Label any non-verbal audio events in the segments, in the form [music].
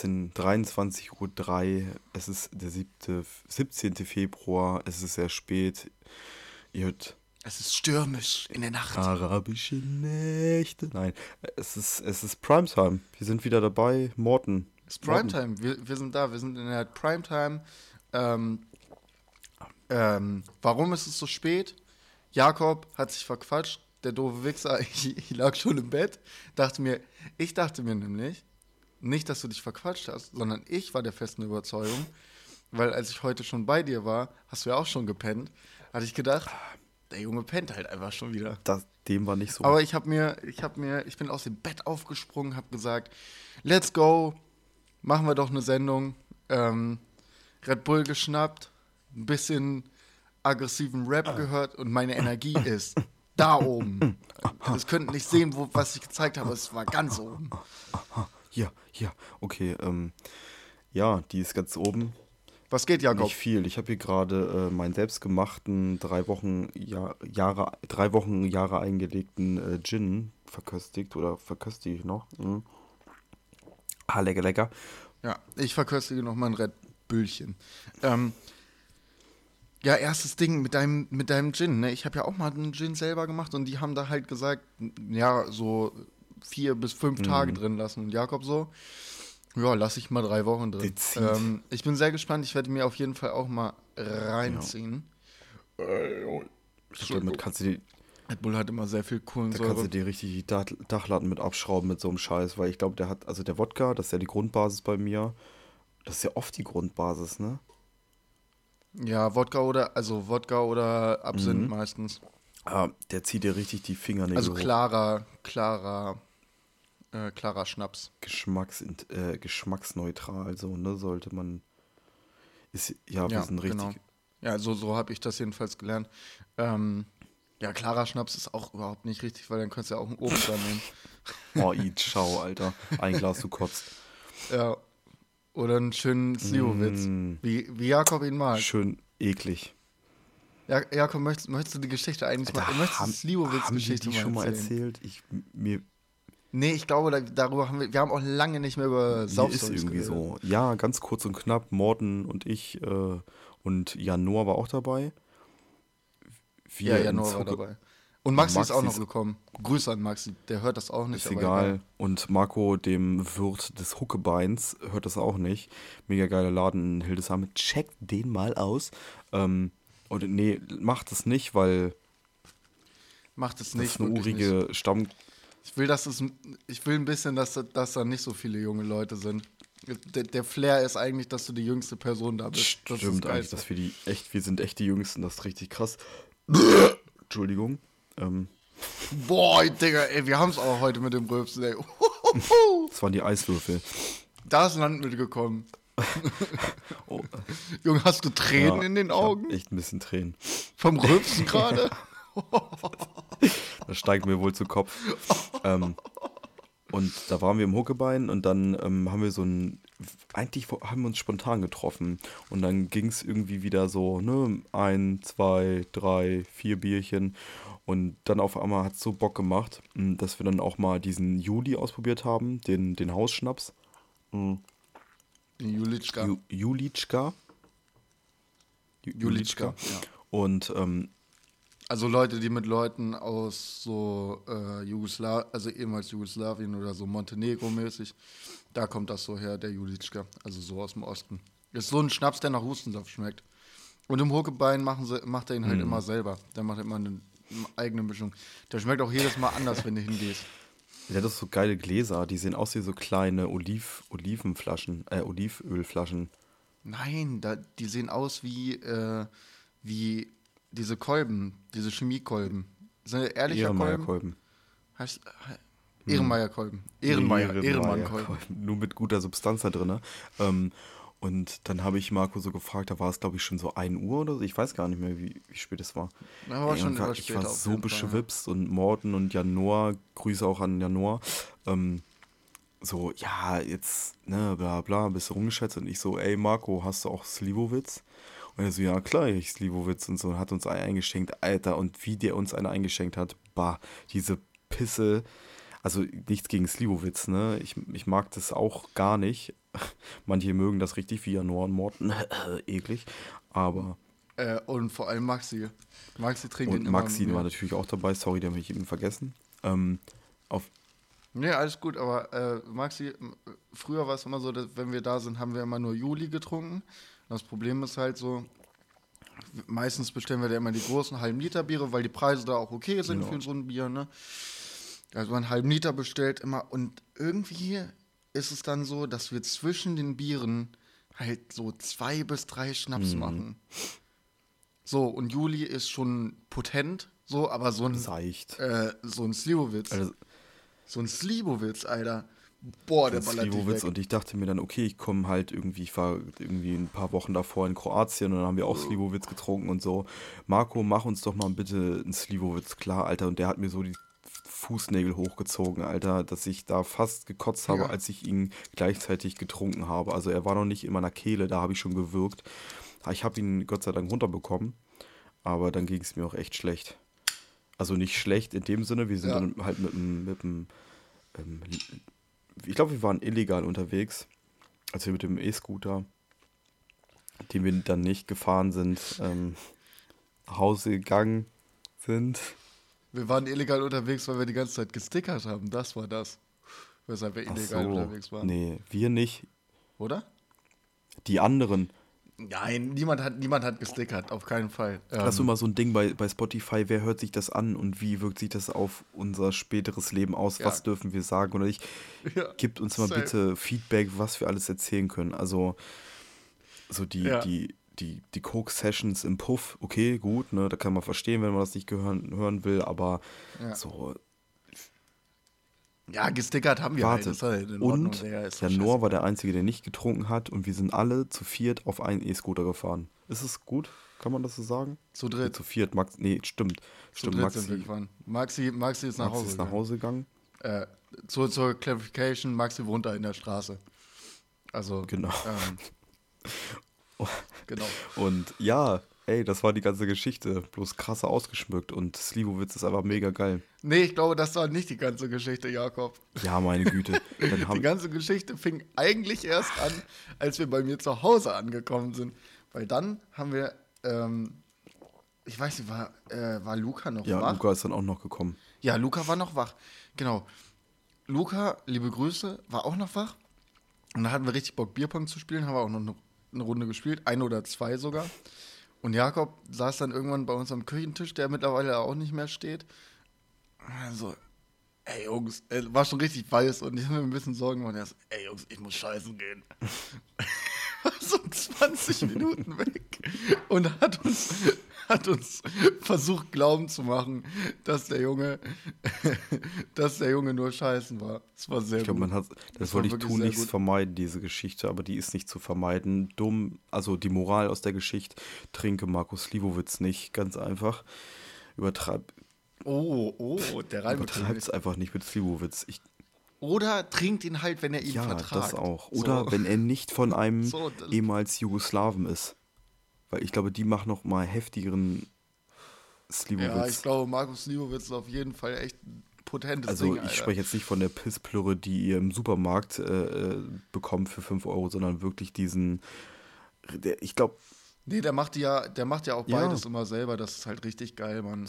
13, 23.03 Uhr. Es ist der 7., 17. Februar. Es ist sehr spät. Ihr hört Es ist stürmisch in der Nacht. arabische Nächte. Nein, es ist, es ist Primetime. Wir sind wieder dabei. Morten. Es ist Primetime. Wir, wir sind da. Wir sind in der Primetime. Ähm, ähm, warum ist es so spät? Jakob hat sich verquatscht. Der doofe Wichser, ich, [laughs] ich lag schon im Bett. Dachte mir, ich dachte mir nämlich, nicht, dass du dich verquatscht hast, sondern ich war der festen Überzeugung, weil als ich heute schon bei dir war, hast du ja auch schon gepennt, hatte ich gedacht, der Junge pennt halt einfach schon wieder. Das, dem war nicht so. Aber ich habe mir, ich habe mir, ich bin aus dem Bett aufgesprungen, habe gesagt, let's go, machen wir doch eine Sendung. Ähm, Red Bull geschnappt, ein bisschen aggressiven Rap gehört und meine Energie [laughs] ist da oben. Das könnt nicht sehen, wo, was ich gezeigt habe, es war ganz oben. Hier, hier. Okay, ähm, ja, die ist ganz oben. Was geht, Jakob? Nicht viel. Ich habe hier gerade äh, meinen selbstgemachten drei Wochen Jahr, Jahre drei Wochen Jahre eingelegten äh, Gin verköstigt oder verköstige ich noch. Mhm. Ah, lecker, lecker. Ja, ich verköstige noch mal ein Red Bullchen. Ähm, ja, erstes Ding mit deinem, mit deinem Gin. Ne? Ich habe ja auch mal einen Gin selber gemacht und die haben da halt gesagt, ja, so vier bis fünf Tage drin lassen. Und Jakob so, ja, lass ich mal drei Wochen drin. Ähm, ich bin sehr gespannt. Ich werde mir auf jeden Fall auch mal reinziehen. Ich glaub, damit kannst du die, Red Bull hat immer sehr viel da kannst Kohlensäure. du dir richtig die Dach, Dachlatten mit abschrauben mit so einem Scheiß, weil ich glaube, der hat, also der Wodka, das ist ja die Grundbasis bei mir. Das ist ja oft die Grundbasis, ne? Ja, Wodka oder, also Wodka oder Absinth meistens. Ah, der zieht dir richtig die Fingernägel Also klarer, klarer, äh, klarer Schnaps. Geschmacks, äh, geschmacksneutral, so, ne, sollte man. Ist, ja, wir Ja, sind richtig. genau. Ja, so, so habe ich das jedenfalls gelernt. Ähm, ja, klarer Schnaps ist auch überhaupt nicht richtig, weil dann könntest du ja auch einen Obst da nehmen. [laughs] Oh, i, ciao, Alter. Ein Glas, du kotzt. [laughs] Ja. Oder einen schönen Slivovitz. Mm. Wie, wie Jakob ihn mag. Schön eklig. Ja, Jakob, möchtest, möchtest du die Geschichte eigentlich mal, möchtest du haben, die Slivovitz haben wir Geschichte die schon mal erzählt? Ich, mir, Nee, ich glaube, da, darüber haben wir, wir haben auch lange nicht mehr über mir ist irgendwie geredet. so. Ja, ganz kurz und knapp. Morten und ich äh, und Janor war auch dabei. Ja, Wir Januar ins war Hucke- dabei. Und Maxi, ist auch noch Maxi gekommen. Grüße an Maxi, der hört das auch nicht. Ist aber egal. Und Marco, dem Wirt des Huckebeins, hört das auch nicht. Mega geiler Laden in Hildesheim. Checkt den mal aus. Ähm, und nee, macht es nicht, weil Macht es das nicht. ist eine wirklich nicht. urige Stamm. Ich will, dass es, ich will ein bisschen, dass, da- dass da nicht so viele junge Leute sind. Der, der Flair ist eigentlich, dass du die jüngste Person da bist. Das Stimmt eigentlich, dass wir die echt, wir sind echt die Jüngsten, das ist richtig krass. Entschuldigung. Ähm, Boah, Digga, ey, wir haben es auch heute mit dem Rülpsen, ey. [laughs] das waren die Eiswürfel. Da ist Land mitgekommen. [laughs] Oh, Junge, hast du Tränen ja, in den Augen? Echt ein bisschen Tränen. Vom Rülpsen [laughs] gerade? [laughs] Das steigt mir wohl zu Kopf. ähm, und da waren wir im Huckebein und dann ähm, haben wir so ein. Eigentlich haben wir uns spontan getroffen. Und dann ging es irgendwie wieder so, ne, ein, zwei, drei, vier Bierchen. Und dann auf einmal hat es so Bock gemacht, m, dass wir dann auch mal diesen Juli ausprobiert haben, den, den Hausschnaps. Julitschka. Ju Julitschka. Ju- Julitschka, ja. Und ähm, Also Leute, die mit Leuten aus so äh, Jugoslawien, also ehemals Jugoslawien oder so Montenegro-mäßig, da kommt das so her, der Julitschka, also so aus dem Osten. Ist so ein Schnaps, der nach Hustensaft schmeckt. Und im Huckebein machen sie, macht er ihn halt Mhm. immer selber. Der macht immer eine eigene Mischung. Der schmeckt auch jedes Mal anders, wenn du hingehst. Der hat doch so geile Gläser, die sehen aus wie so kleine Oliv Olivenflaschen, äh, Olivölflaschen. Nein, da, die sehen aus wie, äh, wie diese Kolben, diese Chemiekolben. Sind das ehrlicher Kolben? Ehrenmeierkolben. Heißt, he- Ehrenmeierkolben. Ehrenmeier, Ehrenmannkolben. Ehrenmeierkolben. Nur mit guter Substanz da drin. Ähm, und dann habe ich Marco so gefragt, da war es glaube ich schon so 1 Uhr oder so. Ich weiß gar nicht mehr, wie, wie spät es war. Ja, war Ey, schon war, ich war so ja. beschwipst und Morten und Janor, Grüße auch an Janor. Ähm, so, ja, jetzt, ne, bla bla, bist du rumgeschätzt und ich so, ey Marco, hast du auch Slivovitz? Und er so, ja klar, ich Slivovitz und so, hat uns einen eingeschenkt, Alter, und wie der uns einen eingeschenkt hat, bah, diese Pisse, also nichts gegen Slivovitz, ne, ich, ich mag das auch gar nicht, [laughs] Manche mögen das richtig wie Januar und Morten. [laughs] Eklig. Aber. Äh, und vor allem Maxi. Maxi trinkt Und ihn Maxi immer war natürlich auch dabei. Sorry, den habe ich eben vergessen. Ähm, auf, Nee, alles gut, aber äh, Maxi, früher war es immer so, dass wenn wir da sind, haben wir immer nur Juli getrunken. Das Problem ist halt so, meistens bestellen wir da immer die großen halben Liter Biere, weil die Preise da auch okay sind Genau. für so ein Bier, ne? Also einen halben Liter bestellt immer und irgendwie ist es dann so, dass wir zwischen den Bieren halt so zwei bis drei Schnaps machen. So, und Juli ist schon potent, so, aber so ein, seicht. äh, so ein Slivovitz. Also, So ein Slivovitz, Alter. Boah, der ballert Slivovitz und ich dachte mir dann, okay, ich komme halt irgendwie, ich war irgendwie ein paar Wochen davor in Kroatien und dann haben wir auch Slivovitz getrunken und so. Marco, mach uns doch mal bitte einen Slivovitz klar, Alter. Und der hat mir so die Fußnägel hochgezogen, Alter, dass ich da fast gekotzt habe, Ja. als ich ihn gleichzeitig getrunken habe. Also er war noch nicht in meiner Kehle, da habe ich schon gewirkt. Ich habe ihn Gott sei Dank runterbekommen, aber dann ging es mir auch echt schlecht. Also nicht schlecht in dem Sinne, wir sind Ja. dann halt mit dem, mit dem ähm, ich glaube, wir waren illegal unterwegs, als wir mit dem E-Scooter, den wir dann nicht gefahren sind, ähm, nach Hause gegangen sind. Wir waren illegal unterwegs, weil wir die ganze Zeit gestickert haben. Das war das. Weshalb wir illegal so. unterwegs waren. Nee, wir nicht. Oder? Die anderen. Nein, niemand hat, niemand hat gestickert, auf keinen Fall. Ähm, Das ist immer so ein Ding bei, bei Spotify, wer hört sich das an und wie wirkt sich das auf unser späteres Leben aus? Ja. Was dürfen wir sagen oder nicht? [laughs] Ja, Gebt uns mal safe. bitte Feedback, was wir alles erzählen können. Also, so die, Ja. die, die, die Coke-Sessions im Puff, okay, gut, ne, da kann man verstehen, wenn man das nicht gehören, hören will, aber so, Ja, gestickert haben wir warte. halt. Halt und Ja, der Noah war der Einzige, der nicht getrunken hat und wir sind alle zu viert auf einen E-Scooter gefahren. Ist es gut? Kann man das so sagen? Zu Nee, dritt. zu viert, Max, nee, stimmt. Zu Stimmt, dritt Maxi, sind wir gefahren. Maxi, Maxi ist nach Maxi Hause. ist nach Hause gegangen. gegangen. Äh, zur, zur Clarification, Maxi wohnt da in der Straße. Also, Genau. Ähm, [laughs] genau. Und ja, ey, das war die ganze Geschichte. Bloß krasser ausgeschmückt und Slivovitz ist einfach mega geil. Nee, ich glaube, das war nicht die ganze Geschichte, Jakob. Ja, meine Güte. [laughs] Die ganze Geschichte fing eigentlich erst an, als wir bei mir zu Hause angekommen sind. Weil dann haben wir, ähm, ich weiß nicht, war, äh, war Luca noch ja, wach? Luca ist dann auch noch gekommen. Ja, Luca war noch wach. Genau. Luca, liebe Grüße, war auch noch wach. Und da hatten wir richtig Bock, Bierpong zu spielen, haben wir auch noch eine, eine Runde gespielt, eine oder zwei sogar. Und Jakob saß dann irgendwann bei uns am Küchentisch, der mittlerweile auch nicht mehr steht. Und dann so, ey Jungs, war schon richtig weiß und ich habe mir ein bisschen Sorgen gemacht. Er so, ey Jungs, ich muss scheißen gehen. [laughs] So 20 Minuten weg und hat uns, hat uns versucht glauben zu machen, dass der Junge, [laughs] dass der Junge nur scheißen war. Das war sehr Ich glaube, gut. man hat, das, Das wollte ich tun, nichts vermeiden, diese Geschichte, aber die ist nicht zu vermeiden. Dumm, also die Moral aus der Geschichte, trinke Markus Slivovitz nicht, ganz einfach. Übertreib, Oh, oh, der Reim. es einfach nicht mit Slivovitz. Ich, Oder trinkt ihn halt, wenn er ihn ja, vertragt. das auch. Oder so. wenn er nicht von einem [laughs] So, ehemals Jugoslawen ist. Weil ich glaube, die machen noch mal heftigeren Slivovitz. Ja, ich glaube, Markus Liebowitz ist auf jeden Fall echt ein potentes Also Ding, ich Alter. spreche jetzt nicht von der Pissplürre, die ihr im Supermarkt äh, äh, bekommt für 5 Euro, sondern wirklich diesen, der, ich glaube, Nee, der macht ja, der macht ja auch Ja. beides immer selber. Das ist halt richtig geil, Mann.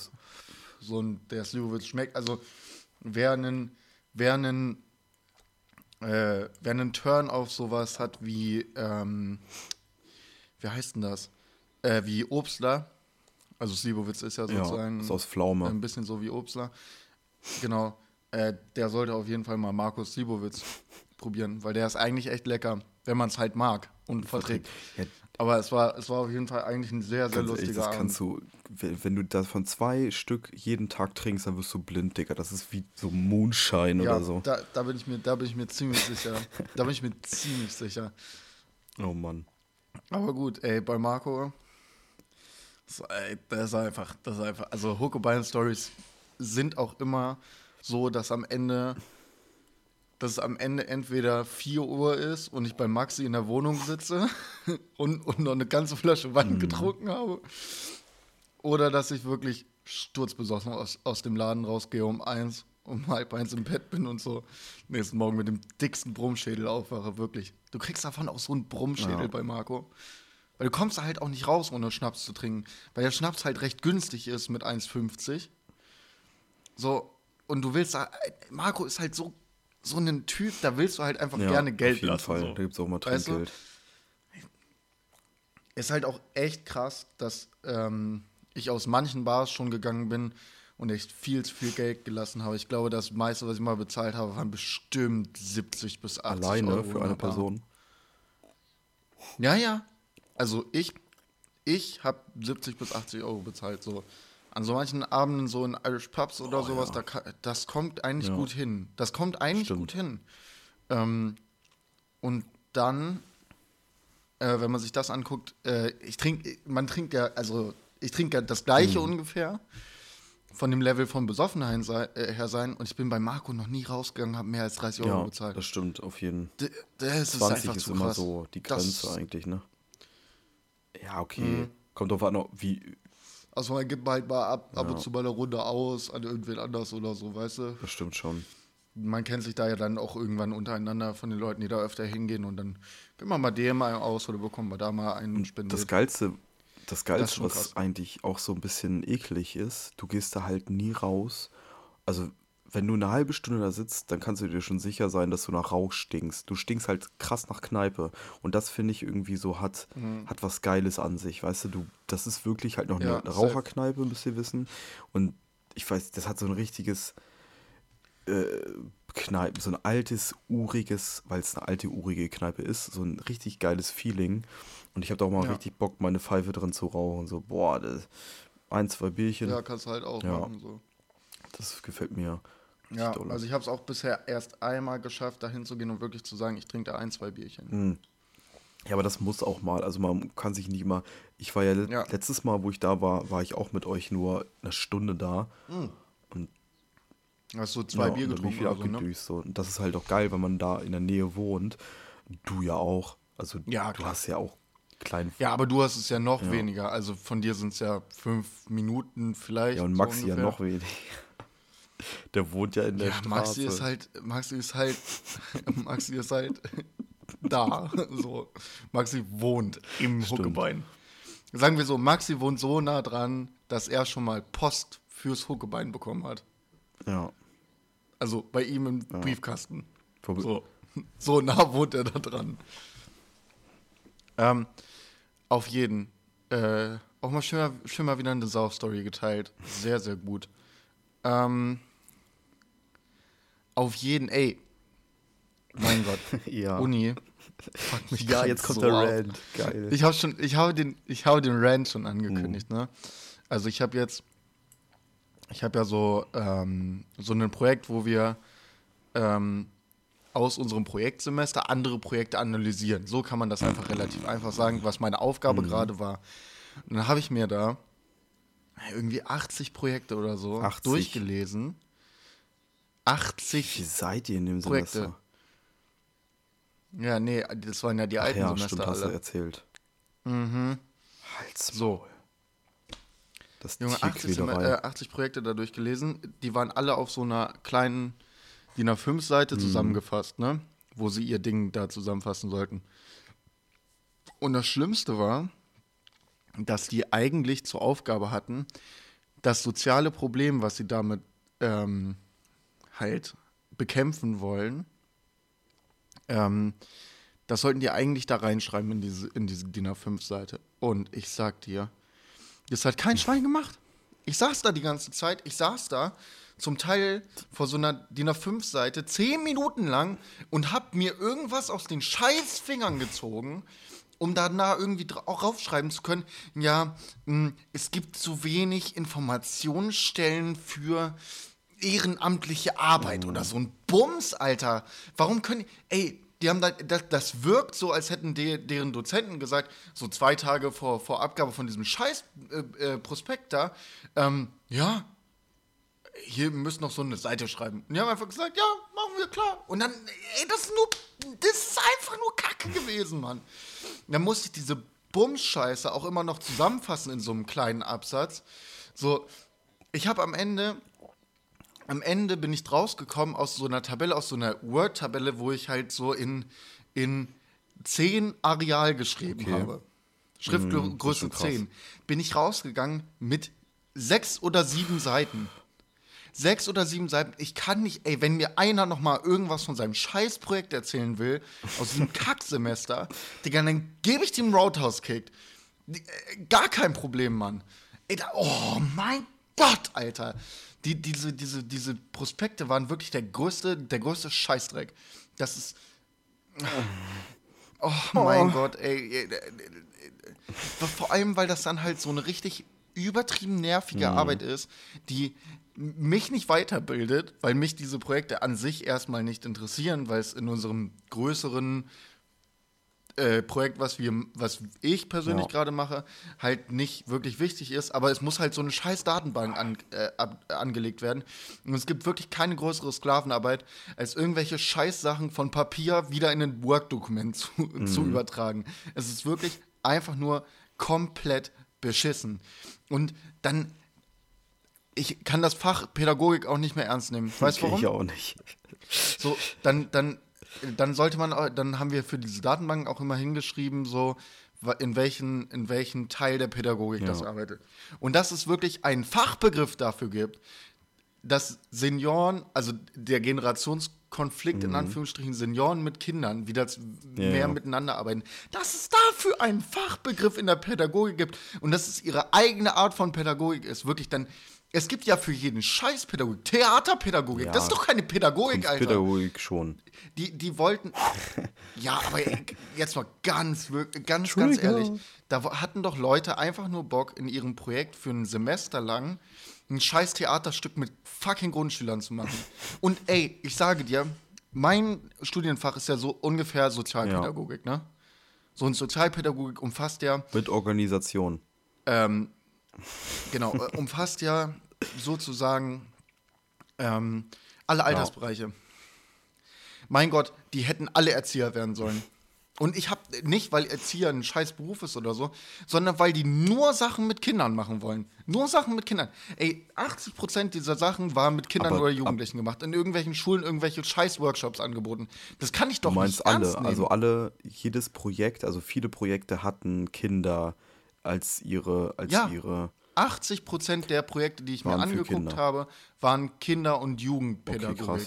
So ein, der Slivovitz schmeckt. Also, wer einen, wer einen, äh, wer einen Turn auf sowas hat wie, ähm, wie heißt denn das? Äh, wie Obstler. Also, Slivovitz ist ja ja, sozusagen ist aus Pflaume. ein bisschen so wie Obstler. Genau. Äh, der sollte auf jeden Fall mal Markus Slivovitz probieren, weil der ist eigentlich echt lecker, wenn man es halt mag und verträgt. Ja, Aber es war, es war auf jeden Fall eigentlich ein sehr, sehr ganz ehrlich, lustiger das kannst Abend. du, wenn wenn du davon zwei Stück jeden Tag trinkst, dann wirst du blind, Digga. Das ist wie so Moonshine Ja, oder so. da, da, bin ich mir, da bin ich mir ziemlich sicher. da bin ich mir ziemlich sicher. Oh Mann. Aber gut, ey, bei Marco, das, ey, das ist einfach, das ist einfach, also Hucklebein Stories sind auch immer so, dass am Ende, dass es am Ende entweder 4 Uhr ist und ich bei Maxi in der Wohnung sitze [laughs] und, und noch eine ganze Flasche Wein getrunken habe. Oder dass ich wirklich sturzbesoffen aus, aus dem Laden rausgehe um eins um halb eins im Bett bin und so nächsten Morgen mit dem dicksten Brummschädel aufwache, wirklich. Du kriegst davon auch so einen Brummschädel Ja. bei Marco. Weil du kommst da halt auch nicht raus, ohne Schnaps zu trinken. Weil der Schnaps halt recht günstig ist mit 1,50. So, und du willst da, Marco ist halt so, so ein Typ, da willst du halt einfach gerne Geld auf jeden. Fall. So. Da gibt es auch mal Weißt du? Trinkgeld. ist halt auch echt krass, dass ähm, ich aus manchen Bars schon gegangen bin und echt viel zu viel Geld gelassen habe. Ich glaube, das meiste, was ich mal bezahlt habe, waren bestimmt 70 bis 80 Alleine Euro für in eine Bar. Person. Ja, ja. Also ich, ich habe 70 bis 80 Euro bezahlt. So. An so manchen Abenden, so in Irish Pubs oder Boah, sowas, ja. da, das kommt eigentlich Ja. gut hin. Das kommt eigentlich Stimmt. gut hin. Ähm, und dann, äh, wenn man sich das anguckt, äh, ich trinke, man trinkt ja, also ich trinke ja das gleiche Mhm. ungefähr von dem Level von Besoffenheit sei, äh, her sein und ich bin bei Marco noch nie rausgegangen, habe mehr als 30 Euro Ja, bezahlt. das stimmt, auf jeden D das ist 20 einfach ist zu immer krass. so die Das- Grenze eigentlich, ne? Ja, okay. Mhm. Kommt drauf an, wie. Also man gibt halt mal ab, ab Ja. und zu mal eine Runde aus an irgendwen anders oder so, weißt du? Das stimmt schon. Man kennt sich da ja dann auch irgendwann untereinander von den Leuten, die da öfter hingehen und dann gibt man mal dem mal aus oder bekommt man da mal einen spendiert. Das Geilste, das Geilste, schon was eigentlich auch so ein bisschen eklig ist, du gehst da halt nie raus. Also, wenn du eine halbe Stunde da sitzt, dann kannst du dir schon sicher sein, dass du nach Rauch stinkst. Du stinkst halt krass nach Kneipe. Und das finde ich irgendwie so hat, hat was Geiles an sich. Weißt du, du, das ist wirklich halt noch eine Mhm. Ja, safe. Raucherkneipe, müsst ihr wissen. Und ich weiß, das hat so ein richtiges äh, Kneipe, so ein altes, uriges, weil es eine alte, urige Kneipe ist, so ein richtig geiles Feeling. Und ich habe da auch mal Ja. richtig Bock, meine Pfeife drin zu rauchen. So, boah, das, ein, zwei Bierchen, ja, kannst halt auch Ja. machen. So. das gefällt mir. Ja, dolle. also ich habe es auch bisher erst einmal geschafft, da hinzugehen und wirklich zu sagen, ich trinke da ein, zwei Bierchen. Hm. Ja, aber das muss auch mal. Also man kann sich nicht immer. Ich war ja, le- Ja. letztes Mal, wo ich da war, war ich auch mit euch nur eine Stunde da. Hast du zwei Ja, Bier und getrunken ich wieder oder so, ne? So. Und das ist halt auch geil, wenn man da in der Nähe wohnt. Du ja auch. Also Ja, du hast ja auch kleinen. Ja, aber du hast es ja noch Ja. weniger. Also von dir sind es ja fünf Minuten vielleicht. Ja, und so Maxi ja ungefähr. noch weniger. Der wohnt ja in der Ja, Straße. Maxi ist halt, Maxi ist halt, [laughs] Maxi ist halt da. So. Maxi wohnt im Stimmt. Huckebein. Sagen wir so, Maxi wohnt so nah dran, dass er schon mal Post fürs Huckebein bekommen hat. Ja. Also bei ihm im Briefkasten. Vor- So. so nah wohnt er da dran. Ähm, auf jeden. Äh, auch mal schön, schön mal wieder eine Sauf-Story geteilt. Sehr, sehr gut. Ähm, auf jeden, ey. Mein Gott. [laughs] Ja. Uni. Fuck mich [laughs] Ja, jetzt kommt so der. Rand. Geil. Ich habe schon, ich habe den, ich habe den Rant schon angekündigt, Mhm. ne? Also ich habe jetzt, ich habe ja so ähm, so ein Projekt, wo wir ähm, aus unserem Projektsemester andere Projekte analysieren. So kann man das einfach relativ einfach sagen, was meine Mhm. Aufgabe gerade war. Und dann habe ich mir da irgendwie 80 Projekte oder so 80? durchgelesen. Wie 80 seid ihr in dem Projekte. Semester? Ja, nee, das waren ja die Ach alten ja, Semester stimmt, hast du alle. erzählt. Mhm. Halt's So. Das Junge, 80, Sem- äh, 80 Projekte dadurch gelesen. Die waren alle auf so einer kleinen DIN A5-Seite zusammengefasst, ne? Wo sie ihr Ding da zusammenfassen sollten. Und das Schlimmste war, dass die eigentlich zur Aufgabe hatten, das soziale Problem, was sie damit ähm, halt bekämpfen wollen, ähm, das sollten die eigentlich da reinschreiben in diese, in diese DIN A5-Seite. Und ich sag dir, das hat kein Schwein gemacht. Ich saß da die ganze Zeit, ich saß da zum Teil vor so einer DIN A5-Seite zehn Minuten lang und hab mir irgendwas aus den scheiß Fingern gezogen, um danach irgendwie auch raufschreiben zu können, ja, mh, es gibt zu wenig Informationsstellen für ehrenamtliche Arbeit oder so ein Bums, Alter. Warum können, ey, die haben da, das, das wirkt so, als hätten de, deren Dozenten gesagt, so zwei Tage vor, vor Abgabe von diesem scheiß äh, äh, da, ähm, ja, hier müssen noch so eine Seite schreiben. Und die haben einfach gesagt, ja, machen wir klar. Und dann, ey, das ist nur, das ist einfach nur Kacke gewesen, Mann. Dann musste ich diese Bums-Scheiße auch immer noch zusammenfassen in so einem kleinen Absatz. So, ich habe am Ende am Ende bin ich rausgekommen aus so einer Tabelle, aus so einer Word-Tabelle, wo ich halt so in, in 10 Areal geschrieben Okay. habe. Mm, Schriftgröße schon krass. 10. Bin ich rausgegangen mit sechs oder sieben Seiten. Sechs oder sieben Seiten. Ich kann nicht, ey, wenn mir einer noch mal irgendwas von seinem Scheißprojekt erzählen will, aus diesem [laughs] Kacksemester, Digga, dann gebe ich dem Roadhouse-Kick. Äh, Gar kein Problem, Mann. Ey, da, oh mein Gott, Alter. Die, diese, diese, diese Prospekte waren wirklich der größte, der größte Scheißdreck. Das ist. Oh mein Gott, ey. Vor allem, weil das dann halt so eine richtig übertrieben nervige Arbeit ist, die mich nicht weiterbildet, weil mich diese Projekte an sich erstmal nicht interessieren, weil es in unserem größeren äh, Projekt, was wir, was ich persönlich Ja. gerade mache, halt nicht wirklich wichtig ist, aber es muss halt so eine scheiß Datenbank an, äh, ab, angelegt werden. Und es gibt wirklich keine größere Sklavenarbeit, als irgendwelche Scheißsachen von Papier wieder in ein Word-Dokument zu, zu übertragen. Es ist wirklich einfach nur komplett beschissen. Und dann, ich kann das Fach Pädagogik auch nicht mehr ernst nehmen. Weißt du [laughs] Okay, warum? ich auch nicht. So, dann, dann, dann sollte man, auch- dann haben wir für diese Datenbank auch immer hingeschrieben, so in welchen, in welchen Teil der Pädagogik das Ja. arbeitet. Und dass es wirklich einen Fachbegriff dafür gibt, dass Senioren, also der Generationskonflikt in Anführungsstrichen Senioren mit Kindern wieder Ja, mehr miteinander arbeiten, dass es dafür einen Fachbegriff in der Pädagogik gibt und dass es ihre eigene Art von Pädagogik ist, wirklich dann. Es gibt ja für jeden Scheiß Pädagogik. Theaterpädagogik, Ja. das ist doch keine Pädagogik, Alter. Pädagogik schon. Die, die wollten. [laughs] ja, aber jetzt mal ganz, ganz, ganz ehrlich. Da hatten doch Leute einfach nur Bock, in ihrem Projekt für ein Semester lang ein scheiß Theaterstück mit fucking Grundschülern zu machen. [laughs] Und ey, ich sage dir, mein Studienfach ist ja so ungefähr Sozialpädagogik, ne? So ein Sozialpädagogik umfasst ja Mit Organisation. ähm, genau, äh, umfasst ja sozusagen ähm, alle Altersbereiche. Mein Gott, die hätten alle Erzieher werden sollen. Und ich habe nicht, weil Erzieher ein scheiß Beruf ist oder so, sondern weil die nur Sachen mit Kindern machen wollen. Nur Sachen mit Kindern. Ey, 80% dieser Sachen waren mit Kindern Aber- oder Jugendlichen gemacht. In irgendwelchen Schulen irgendwelche scheiß Workshops angeboten. Das kann ich doch Du meinst nicht ernst alle, nehmen. also alle, jedes Projekt, also viele Projekte hatten Kinder als ihre, als Ja. ihre. 80 Prozent der Projekte, die ich mir angeguckt habe, waren Kinder- und Jugendpädagogik. Okay,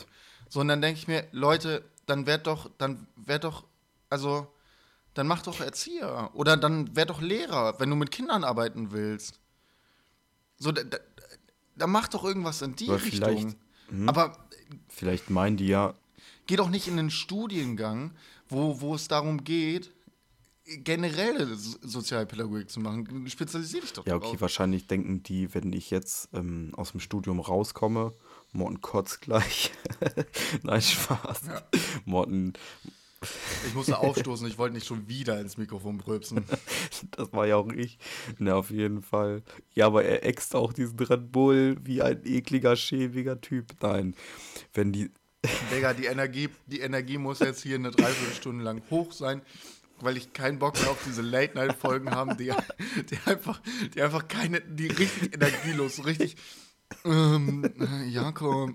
so, und dann denke ich mir, Leute, dann werd doch, dann werd doch, also, dann mach doch Erzieher. Oder dann werd doch Lehrer, wenn du mit Kindern arbeiten willst. So, da, da, da mach doch irgendwas in die Aber vielleicht- Richtung. Aber Vielleicht meinen die ja, geh doch nicht in einen Studiengang, wo, wo es darum geht, generelle So- Sozialpädagogik zu machen. Spezialisier dich doch ja, darauf. okay, wahrscheinlich denken die, wenn ich jetzt ähm, aus dem Studium rauskomme, Morten kotzt gleich. [laughs] Nein, Spaß. Morten, Ich musste aufstoßen, ich wollte nicht schon wieder ins Mikrofon pröpsen. [laughs] das war ja auch ich. Na, auf jeden Fall. Ja, aber er äxt auch diesen Red Bull wie ein ekliger, schäbiger Typ. Nein. Wenn die, Digga, die Energie, die Energie muss jetzt hier eine Dreiviertelstunde lang hoch sein, weil ich keinen Bock mehr auf diese Late-Night-Folgen habe, die, die, einfach, die einfach keine, die richtig energielos, richtig. Ähm, äh, Jakob,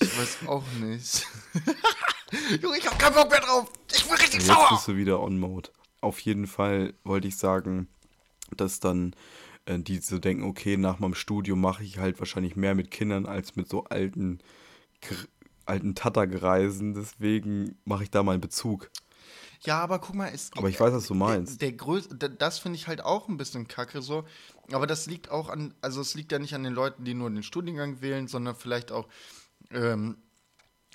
ich weiß auch nicht. [laughs] Junge, ich hab keinen Bock mehr drauf. Ich bin richtig Jetzt sauer. bist du wieder on Mode. Auf jeden Fall wollte ich sagen, dass dann äh, die so denken, okay, nach meinem Studium mache ich halt wahrscheinlich mehr mit Kindern als mit so alten, alten Tattergreisen. Deswegen mache ich da mal einen Bezug. Ja, aber guck mal, es Aber ich weiß, was du meinst. Der, der größ, das finde ich halt auch ein bisschen kacke so. Aber das liegt auch an, also es liegt ja nicht an den Leuten, die nur den Studiengang wählen, sondern vielleicht auch, ähm,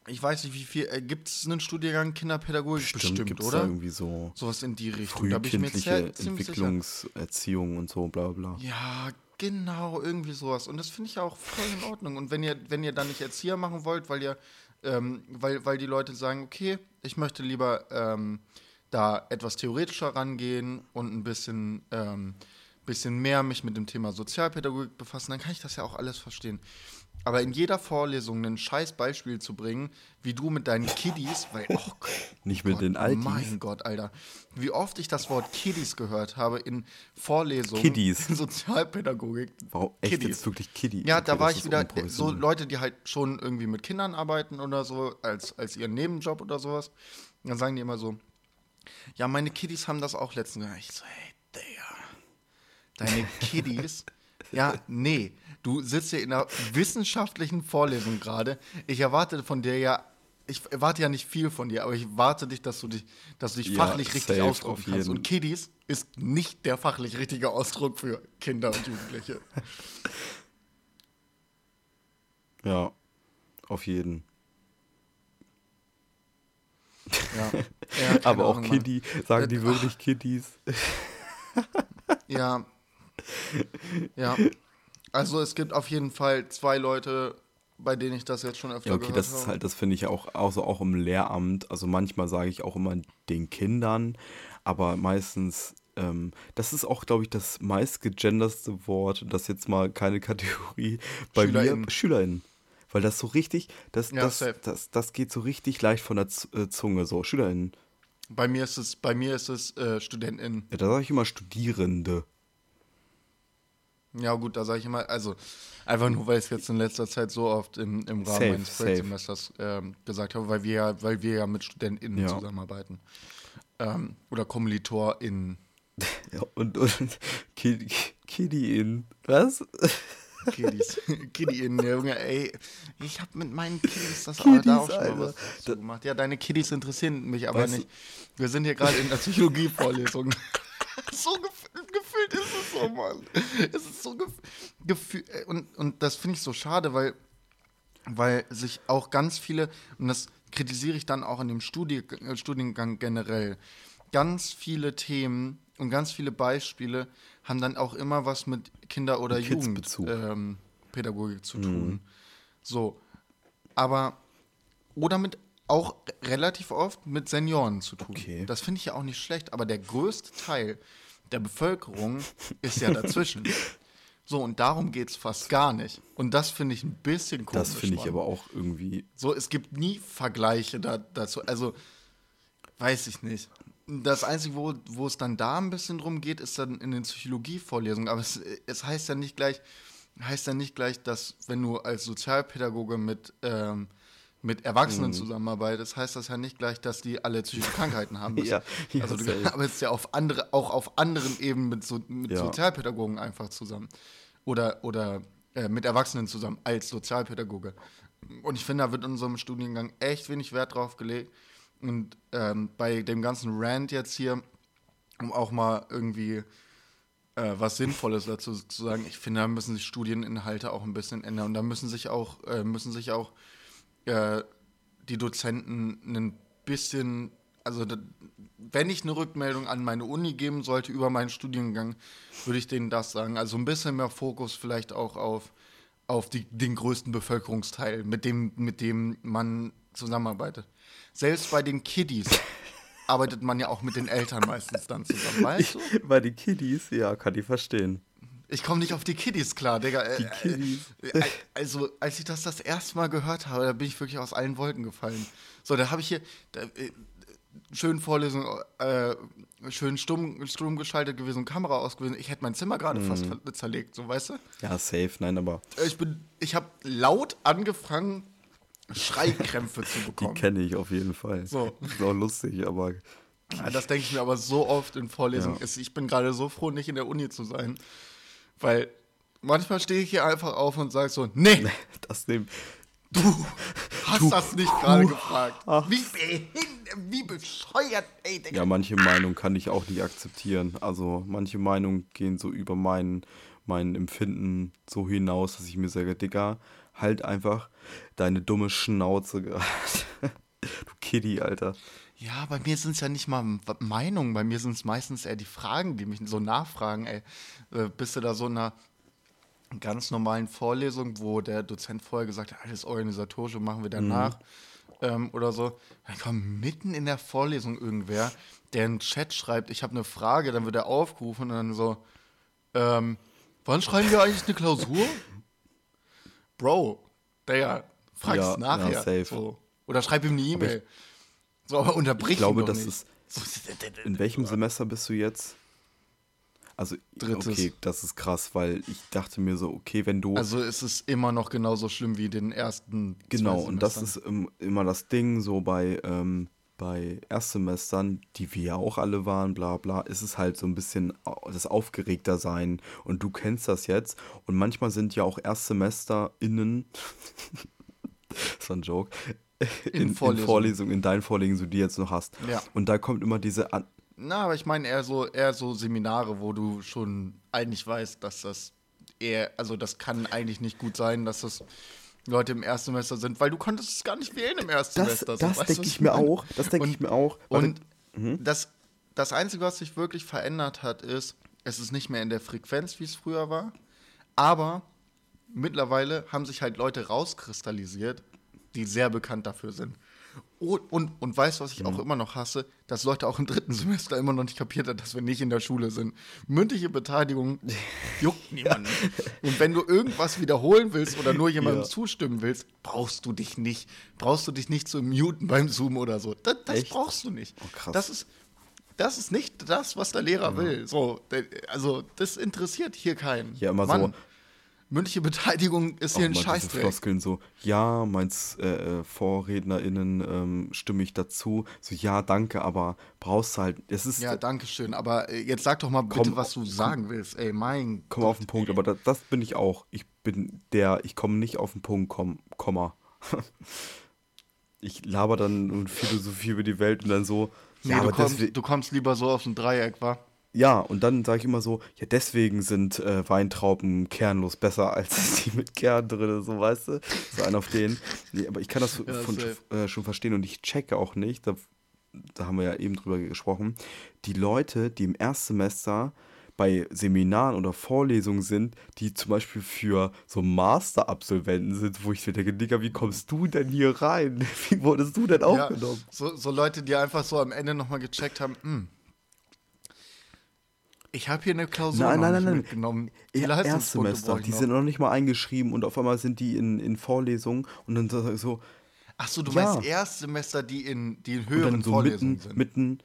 ich weiß nicht, wie viel, äh, gibt es einen Studiengang Kinderpädagogik? Bestimmt, gibt's da oder? irgendwie so Sowas in die Richtung. Da bin ich mir sehr-. Entwicklungserziehung und so, bla bla. Ja, genau, irgendwie sowas. Und das finde ich ja auch voll in Ordnung. Und wenn ihr, wenn ihr dann nicht Erzieher machen wollt, weil ihr, ähm, weil, weil die Leute sagen, okay, ich möchte lieber ähm, da etwas theoretischer rangehen und ein bisschen, ähm, bisschen mehr mich mit dem Thema Sozialpädagogik befassen, dann kann ich das ja auch alles verstehen. Aber in jeder Vorlesung ein scheiß Beispiel zu bringen, wie du mit deinen Kiddies, weil, oh Gott, [laughs] Nicht mit den Altis. mein Gott, Alter. Wie oft ich das Wort Kiddies gehört habe in Vorlesungen. Kiddies. In Sozialpädagogik. Warum? Echt Kiddies. jetzt wirklich Kiddie? Ja, Okay, da war ich wieder so unprofessionell. Leute, die halt schon irgendwie mit Kindern arbeiten oder so, als, als ihren Nebenjob oder sowas. Und dann sagen die immer so, ja, meine Kiddies haben das auch letztens gesagt. Ich so, hey, Digga, deine [laughs] Kiddies? ja, nee, du sitzt hier in einer wissenschaftlichen Vorlesung gerade. Ich erwarte von dir ja, ich erwarte ja nicht viel von dir, aber ich erwarte dich, dass du dich, dass du dich Ja, fachlich richtig ausdrücken kannst. Und Kiddies ist nicht der fachlich richtige Ausdruck für Kinder und Jugendliche. [laughs] Ja, auf jeden. Ja. [laughs] Aber auch Ahnung. Kiddie, sagen Äh, die wirklich Kiddies? Ja. [laughs] Ja. Also es gibt auf jeden Fall zwei Leute, bei denen ich das jetzt schon öfter Ja, okay, gehört das ist habe. halt, das finde ich auch, also auch im Lehramt. Also manchmal sage ich auch immer den Kindern, aber meistens, ähm, das ist auch, glaube ich, das meist gegenderste Wort, das jetzt mal keine Kategorie bei SchülerInnen. mir, SchülerInnen. Weil das so richtig, das, Ja, das, safe. das, das geht so richtig leicht von der äh, Zunge, so SchülerInnen. Bei mir ist es, bei mir ist es äh, StudentInnen. Ja, da sage ich immer Studierende. Ja gut, da sage ich immer, also einfach nur, weil ich es jetzt in letzter Zeit so oft im, im Rahmen Safe, meines. Projektsemesters ähm, gesagt habe, weil wir ja, weil wir ja mit StudentInnen Ja. zusammenarbeiten. Ähm, oder KommilitorInnen. [laughs] Ja, und, und [laughs] Kid. Was? [laughs] Kiddies. KiddiInnen, Junge, ey. Ich habe mit meinen Kiddies das Kiddies, da auch schon mal Alter. was zu gemacht. Ja, deine Kiddies interessieren mich aber Weißt nicht. Wir sind hier gerade in der Psychologie-Vorlesung. so gef gefühlt so, [laughs] Mann. Es ist so gef gefühlt. Und, und das finde ich so schade, weil, weil sich auch ganz viele, und das kritisiere ich dann auch in dem Studi äh, Studiengang generell, ganz viele Themen und ganz viele Beispiele haben dann auch immer was mit Kinder- oder. Jugendpädagogik ähm, zu tun. So. Aber, oder mit auch relativ oft mit Senioren zu tun. Okay. Das finde ich ja auch nicht schlecht, aber der größte Teil der Bevölkerung ist ja dazwischen. So, und darum geht es fast gar nicht. Und das finde ich ein bisschen komisch. Das finde ich aber auch irgendwie. So, es gibt nie Vergleiche da, dazu. Also, weiß ich nicht. Das Einzige, wo, wo es dann da ein bisschen drum geht, ist dann in den Psychologievorlesungen. Aber es, es heißt ja nicht gleich, heißt ja nicht gleich, dass wenn du als Sozialpädagoge mit, ähm, mit Erwachsenen Mhm. zusammenarbeitest, heißt das ja nicht gleich, dass die alle psychische Krankheiten haben. [laughs] Das- Ja, ja, also du safe. [laughs] arbeitest ja auf andere, auch auf anderen Ebenen mit, so, mit Ja. Sozialpädagogen einfach zusammen. Oder, oder äh, mit Erwachsenen zusammen als Sozialpädagoge. Und ich finde, da wird in unserem Studiengang echt wenig Wert drauf gelegt. Und ähm, bei dem ganzen Rant jetzt hier, um auch mal irgendwie äh, was Sinnvolles dazu zu sagen, ich finde, da müssen sich Studieninhalte auch ein bisschen ändern. Und da müssen sich auch, äh, müssen sich auch äh, die Dozenten ein bisschen, also wenn ich eine Rückmeldung an meine Uni geben sollte über meinen Studiengang, würde ich denen das sagen. Also ein bisschen mehr Fokus vielleicht auch auf, auf die, den größten Bevölkerungsteil, mit dem, mit dem man zusammenarbeitet. Selbst bei den Kiddies [laughs] arbeitet man ja auch mit den Eltern meistens dann zusammen, weißt du? Bei den Kiddies, ja, kann ich verstehen. Ich komme nicht auf die Kiddies klar, Digga. Äh, Die Kiddies. äh, Also, als ich das das erste Mal gehört habe, da bin ich wirklich aus allen Wolken gefallen. So, da habe ich hier da, äh, schön Vorlesung, äh, schön stumm, stumm geschaltet gewesen, Kamera ausgewesen. Ich hätte mein Zimmer gerade fast ver- zerlegt, so, weißt du? Ja, safe, nein, aber Äh, Ich bin, ich habe laut angefangen, Schreikrämpfe zu [laughs] die bekommen. kenne ich auf jeden Fall. So. Ist auch lustig, aber Ja, das denke ich mir aber so oft in Vorlesungen. Ja. Ich bin gerade so froh, nicht in der Uni zu sein. Weil manchmal stehe ich hier einfach auf und sage so, nee, das nehmen. du hast das nicht gerade gefragt. Wie behindert, wie bescheuert, ey, Digga. Ja, manche Meinungen kann ich auch nicht akzeptieren. Also manche Meinungen gehen so über mein, mein Empfinden so hinaus, dass ich mir sage, Digga, halt einfach deine dumme Schnauze [laughs] gerade. du Kitty, Alter. Ja, bei mir sind es ja nicht mal Meinungen, bei mir sind es meistens eher die Fragen, die mich so nachfragen, ey. Äh, bist du da so in einer ganz normalen Vorlesung, wo der Dozent vorher gesagt hat, alles organisatorische machen wir danach ähm, oder so. Dann kommt mitten in der Vorlesung irgendwer, der einen Chat schreibt, ich habe eine Frage, dann wird er aufgerufen und dann so, ähm, wann schreiben wir eigentlich eine Klausur? Bro, Digga, frag's Ja, nachher. ja. So. Oder schreib ihm eine E-Mail. So, aber unterbrich Ich glaube, das nicht. ist. In welchem Semester bist du jetzt? Also, Drittes. okay, das ist krass, weil ich dachte mir so, okay, wenn du. Also es ist immer noch genauso schlimm wie den ersten. genau, und das ist im, immer das Ding, so bei, ähm, bei Erstsemestern, die wir ja auch alle waren, bla bla, ist es halt so ein bisschen das Aufgeregter sein. Und du kennst das jetzt. Und manchmal sind ja auch ErstsemesterInnen, [laughs] das war ein Joke, in, in, Vorlesungen. Vorlesungen, in deinen Vorlesungen, so die du jetzt noch hast. Ja. Und da kommt immer diese An Na, aber ich meine eher so, eher so Seminare, wo du schon eigentlich weißt, dass das eher, also das kann eigentlich nicht gut sein, dass das Leute im Erstsemester sind, weil du konntest es gar nicht wählen im Das, Erstsemester. so, das denke ich mir auch. Das denke ich mir auch. Warte, Und das, das Einzige, was sich wirklich verändert hat, ist, es ist nicht mehr in der Frequenz, wie es früher war, aber mittlerweile haben sich halt Leute rauskristallisiert, die sehr bekannt dafür sind. Und, und, und weißt du, was ich auch immer noch hasse? Dass Leute auch im dritten Semester immer noch nicht kapiert haben, dass wir nicht in der Schule sind. Mündliche Beteiligung [laughs] juckt niemanden. Und wenn du irgendwas wiederholen willst oder nur jemandem Ja. zustimmen willst, brauchst du dich nicht, brauchst du dich nicht zu muten beim Zoom oder so. Das, das brauchst du nicht. Oh, krass. Das ist, das ist nicht das, was der Lehrer will. So, also das interessiert hier keinen. Ja, immer so. Mündliche Beteiligung ist hier auch ein Scheißdreck. Floskeln so, ja, meins äh, äh, VorrednerInnen ähm, stimme ich dazu. So, ja, danke, aber brauchst du halt, es ist, Ja, danke schön. Aber äh, jetzt sag doch mal bitte, Komm, was du sagen willst. Ey, mein komm auf den Punkt, aber das, das bin ich auch. Ich bin der, ich komme nicht auf den Punkt, komm, Komma. [laughs] ich laber dann und Philosophie über die Welt und dann so, Nee, ja, du, aber kommst, deswegen, du kommst lieber so auf ein Dreieck, wa? Ja, und dann sage ich immer so, ja, deswegen sind äh, Weintrauben kernlos besser als die mit Kern drin, so, weißt du? So ein auf den. Nee, aber ich kann das Ja, von, äh, schon verstehen und ich checke auch nicht, da, da haben wir ja eben drüber gesprochen, die Leute, die im Erstsemester bei Seminaren oder Vorlesungen sind, die zum Beispiel für so Master-Absolventen sind, wo ich mir denke, Digga, wie kommst du denn hier rein? [laughs] Wie wurdest du denn aufgenommen? Ja, so, so Leute, die einfach so am Ende nochmal gecheckt haben, hm, ich habe hier eine Klausur Nein, nein, nein, nein. mitgenommen. Die Leistungspunkte Erstsemester, die noch. sind noch nicht mal eingeschrieben und auf einmal sind die in, in Vorlesungen und dann so, Ach so, du Ja. meinst Erstsemester, die in, die in höheren so Vorlesungen mitten, sind. mitten,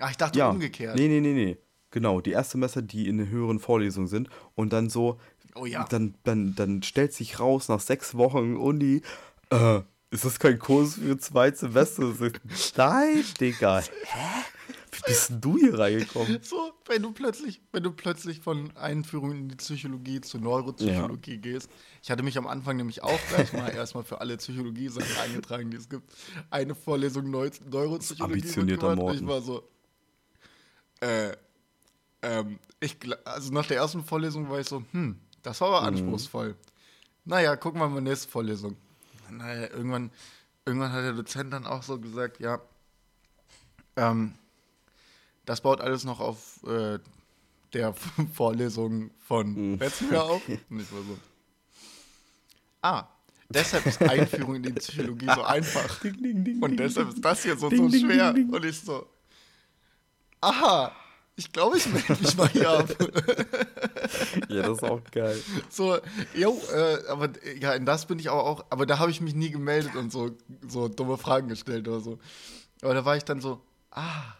Ach, ich dachte ja, umgekehrt. nee, nee, nee, nee, genau, die Erstsemester, die in den höheren Vorlesungen sind und dann so, Oh ja. dann, dann, dann stellt sich raus nach sechs Wochen Uni, äh, ist das kein Kurs für zwei Semester? Nein, Digga, [laughs] hä? Wie bist denn du hier reingekommen? So, wenn du plötzlich, wenn du plötzlich von Einführung in die Psychologie zu Neuropsychologie gehst. Ich hatte mich am Anfang nämlich auch gleich mal erstmal für alle Psychologie-Sachen eingetragen, die es gibt. Eine Vorlesung Neu Neuropsychologie. Ambitionierter gemacht. Ich war so, äh, ähm, ich, also nach der ersten Vorlesung war ich so, hm, das war Mhm. aber anspruchsvoll. Naja, gucken wir mal nächste Vorlesung. Naja, irgendwann, irgendwann hat der Dozent dann auch so gesagt, ja, ähm, das baut alles noch auf äh, der [laughs] Vorlesung von letztem Jahr [laughs] auf. Und ich war so. Ah, deshalb ist Einführung in die Psychologie so [laughs] einfach. Ding, ding, ding, Und deshalb ist das hier so, so schwer. Und ich so. Aha, ich glaube, ich melde mich mal hier ab. Ja, das ist auch geil. So, jo, äh, aber ja, in das bin ich aber auch, aber da habe ich mich nie gemeldet und so, so dumme Fragen gestellt oder so. Aber da war ich dann so, ah,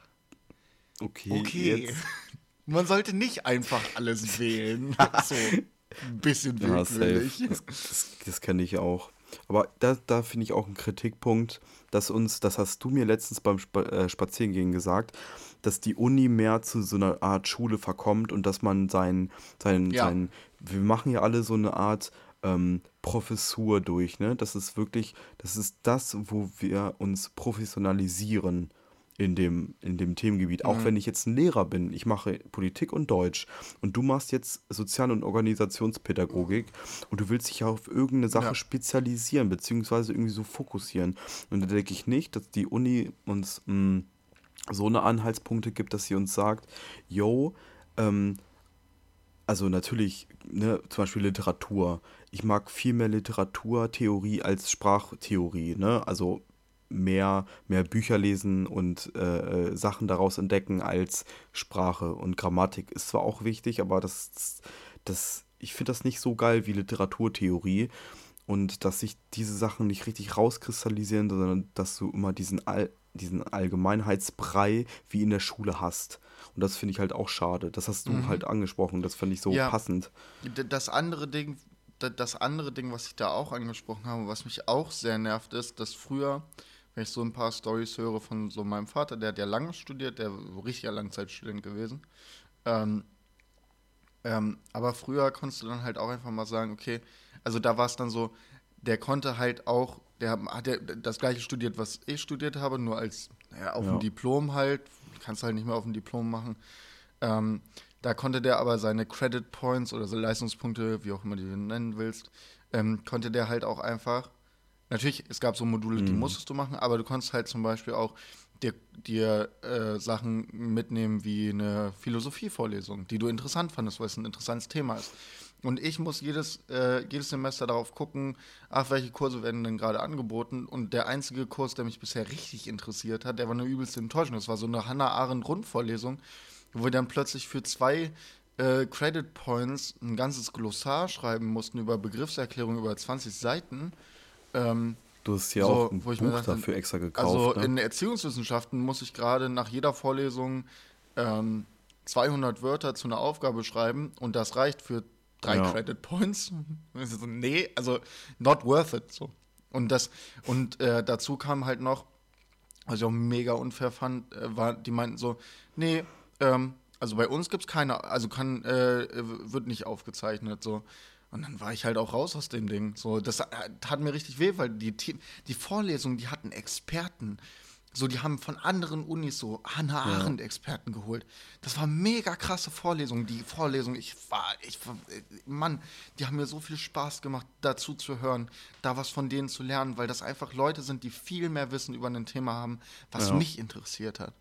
Okay, okay. jetzt. [laughs] Man sollte nicht einfach alles wählen. [laughs] so ein bisschen Ja, willkürlich. Das, das, das kenne ich auch. Aber da, da finde ich auch einen Kritikpunkt, dass uns, das hast du mir letztens beim äh, Spazierengehen gesagt, dass die Uni mehr zu so einer Art Schule verkommt und dass man sein, sein, Ja. sein wir machen ja alle so eine Art ähm, Professur durch, ne? Das ist wirklich, das ist das, wo wir uns professionalisieren in dem, in dem Themengebiet. Auch wenn ich jetzt ein Lehrer bin, ich mache Politik und Deutsch und du machst jetzt Sozial- und Organisationspädagogik und du willst dich auf irgendeine Sache Ja. spezialisieren, beziehungsweise irgendwie so fokussieren. Und da denke ich nicht, dass die Uni uns mh, so eine Anhaltspunkte gibt, dass sie uns sagt, yo, ähm, also natürlich, ne, zum Beispiel Literatur. Ich mag viel mehr Literaturtheorie als Sprachtheorie, ne? Also mehr, mehr Bücher lesen und äh, äh, Sachen daraus entdecken als Sprache. Und Grammatik ist zwar auch wichtig, aber das, das ich finde das nicht so geil wie Literaturtheorie. und dass sich diese Sachen nicht richtig rauskristallisieren, sondern dass du immer diesen, All, diesen Allgemeinheitsbrei wie in der Schule hast. Und das finde ich halt auch schade. Das hast du Mhm. halt angesprochen. Das finde ich so Ja. passend. Das andere Ding, das andere Ding, was ich da auch angesprochen habe, was mich auch sehr nervt, ist, dass früher, wenn ich so ein paar Stories höre von so meinem Vater, der hat ja lange studiert, der war richtiger Langzeitstudent gewesen. Ähm, ähm, aber früher konntest du dann halt auch einfach mal sagen, okay, also da war es dann so, der konnte halt auch, der hat ja das gleiche studiert, was ich studiert habe, nur als, naja, auf Ja. dem Diplom halt, kannst halt nicht mehr auf dem Diplom machen. Ähm, da konnte der aber seine Credit Points oder so Leistungspunkte, wie auch immer du die nennen willst, ähm, konnte der halt auch einfach. Natürlich, es gab so Module, die Mhm. musstest du machen, aber du konntest halt zum Beispiel auch dir, dir äh, Sachen mitnehmen wie eine Philosophievorlesung, die du interessant fandest, weil es ein interessantes Thema ist. Und ich muss jedes, äh, jedes Semester darauf gucken, ach, welche Kurse werden denn gerade angeboten. Und der einzige Kurs, der mich bisher richtig interessiert hat, der war eine übelste Enttäuschung. Das war so eine Hannah Arendt Rundvorlesung, wo wir dann plötzlich für zwei äh, Credit Points ein ganzes Glossar schreiben mussten über Begriffserklärungen über 20 Seiten. Ähm, Du hast ja So, auch ein Buch dachte, dafür extra gekauft. also ne? in Erziehungswissenschaften muss ich gerade nach jeder Vorlesung ähm, 200 Wörter zu einer Aufgabe schreiben und das reicht für drei Ja. Credit Points. [laughs] So, nee, also not worth it. So. Und das und äh, dazu kam halt noch, was ich auch mega unfair fand, äh, war, die meinten so, nee, ähm, also bei uns gibt es keine, also kann, äh, wird nicht aufgezeichnet, so. Und dann war ich halt auch raus aus dem Ding. So, das äh, tat mir richtig weh, weil die, die Vorlesungen, die hatten Experten. So, die haben von anderen Unis so Hannah Ja. Arendt-Experten geholt. Das war mega krasse Vorlesung. Die Vorlesung, ich war, ich war, äh, Mann, die haben mir so viel Spaß gemacht, dazu zu hören, da was von denen zu lernen, weil das einfach Leute sind, die viel mehr Wissen über ein Thema haben, was Ja. mich interessiert hat.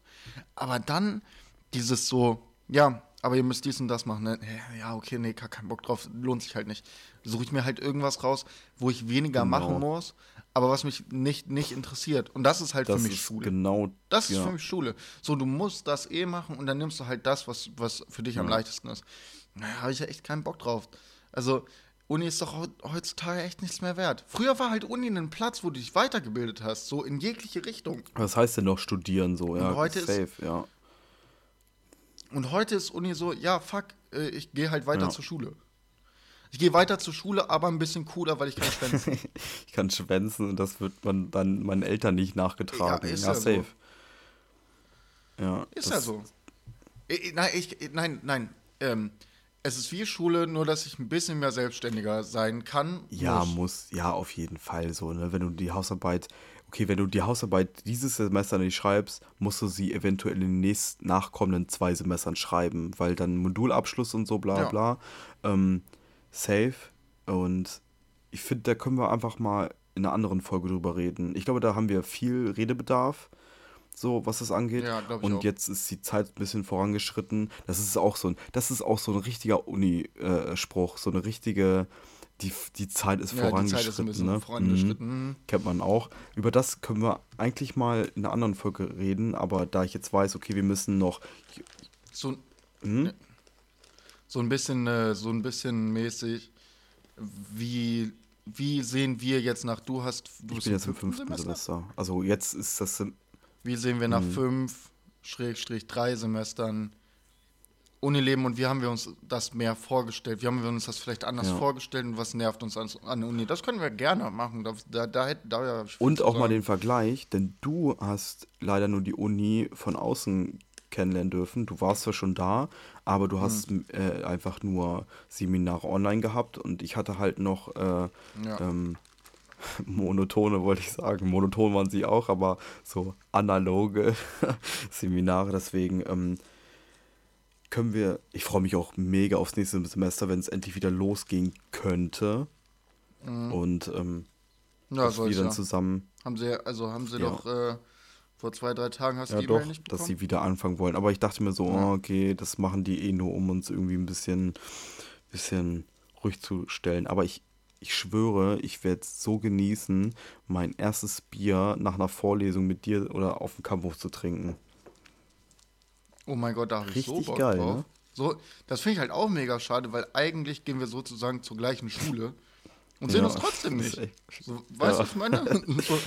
Aber dann dieses so, ja, aber ihr müsst dies und das machen. Ne? Ja, okay, nee, gar keinen Bock drauf, lohnt sich halt nicht. Suche ich mir halt irgendwas raus, wo ich weniger Genau. machen muss, aber was mich nicht, nicht interessiert. Und das ist halt das für mich ist Schule. genau. Das ist ja. für mich Schule. So, du musst das eh machen und dann nimmst du halt das, was, was für dich am Ja. leichtesten ist. Naja, habe ich ja echt keinen Bock drauf. Also, Uni ist doch heu- heutzutage echt nichts mehr wert. Früher war halt Uni ein Platz, wo du dich weitergebildet hast, so in jegliche Richtung. Was heißt denn noch studieren so? Ja, heute ist- safe, ja. Und heute ist Uni so, ja, fuck, äh, ich gehe halt weiter Ja. zur Schule. Ich gehe weiter zur Schule, aber ein bisschen cooler, weil ich kann schwänzen. [laughs] Ich kann schwänzen und das wird man dann meinen Eltern nicht nachgetragen. Ja, Ja, ist ja so. safe. Ja, Ist ja so. Ich, nein, ich, nein, nein. Ähm, es ist wie Schule, nur dass ich ein bisschen mehr selbstständiger sein kann. Ja, muss. muss, ja, auf jeden Fall so, ne? Wenn du die Hausarbeit, okay, wenn du die Hausarbeit dieses Semester nicht schreibst, musst du sie eventuell in den nächsten nachkommenden zwei Semestern schreiben, weil dann Modulabschluss und so bla Ja. bla. Ähm, safe. Und ich finde, da können wir einfach mal in einer anderen Folge drüber reden. Ich glaube, da haben wir viel Redebedarf, so was das angeht. Ja, und auch. jetzt ist die Zeit ein bisschen vorangeschritten. Das ist auch so ein, das ist auch so ein richtiger Uni-Spruch, so eine richtige, die, die Zeit ist Ja, die vorangeschritten. Zeit ist ein bisschen ne? vorangeschritten. Mhm. Kennt man auch. Über das können wir eigentlich mal in einer anderen Folge reden, aber da ich jetzt weiß, okay, wir müssen noch. So, Hm? so ein bisschen, äh, so ein bisschen mäßig, wie, wie sehen wir jetzt nach, du hast, du Ich bin jetzt im fünften Semester. Also jetzt ist das. Wie sehen wir nach Mhm. fünf, Schrägstrich drei Semestern Unileben und wie haben wir uns das mehr vorgestellt? Wie haben wir uns das vielleicht anders Ja. vorgestellt und was nervt uns an, an der Uni? Das können wir gerne machen. Da, da, da, hätte- da Und auch mal sagen. den Vergleich, denn du hast leider nur die Uni von außen kennenlernen dürfen. Du warst zwar schon da, aber du hast Mhm. äh, einfach nur Seminare online gehabt und ich hatte halt noch äh, Ja. ähm, [laughs] monotone, wollte ich sagen. Monoton waren sie auch, aber so analoge [laughs] Seminare. Deswegen ähm, können wir, ich freue mich auch mega aufs nächste Semester, wenn es endlich wieder losgehen könnte. Und ähm, Mhm. ja, dass wir dann ja. zusammen Haben sie, also haben sie Ja. doch äh, vor zwei, drei Tagen hast du Ja, die doch, nicht dass bekommen? sie wieder anfangen wollen. Aber ich dachte mir so, oh, okay, das machen die eh nur, um uns irgendwie ein bisschen, bisschen ruhig zu stellen. Aber ich, ich schwöre, ich werde es so genießen, mein erstes Bier nach einer Vorlesung mit dir oder auf dem Campus zu trinken. Oh mein Gott, da habe ich so Bock geil, drauf. ne? So, das finde ich halt auch mega schade, weil eigentlich gehen wir sozusagen zur gleichen Schule und sehen Ja, uns trotzdem [laughs] nicht. So, weißt du, Ja. was ich meine? [laughs] so,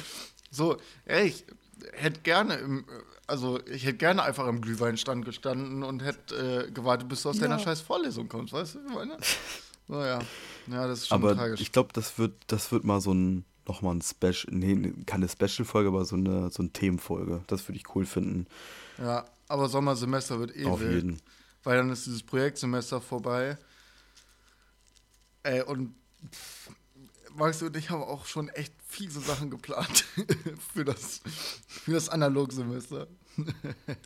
so, ey, ich hätte gerne im, also ich hätte gerne einfach im Glühweinstand gestanden und hätte äh, gewartet, bis du aus deiner Ja. scheiß Vorlesung kommst, weißt du, was ich meine? [laughs] So, ja. Ja, das ist schon Aber tragisch. ich glaube, das wird, das wird mal so ein, nochmal ein Special, nee, keine Special-Folge, aber so eine, so eine Themenfolge. Das würde ich cool finden. Ja, aber Sommersemester wird eh Auf wild, jeden. Weil dann ist dieses Projektsemester vorbei. Ey, und pff, Max und ich haben auch schon echt fiese Sachen geplant [laughs] für das, für das Analogsemester. [laughs]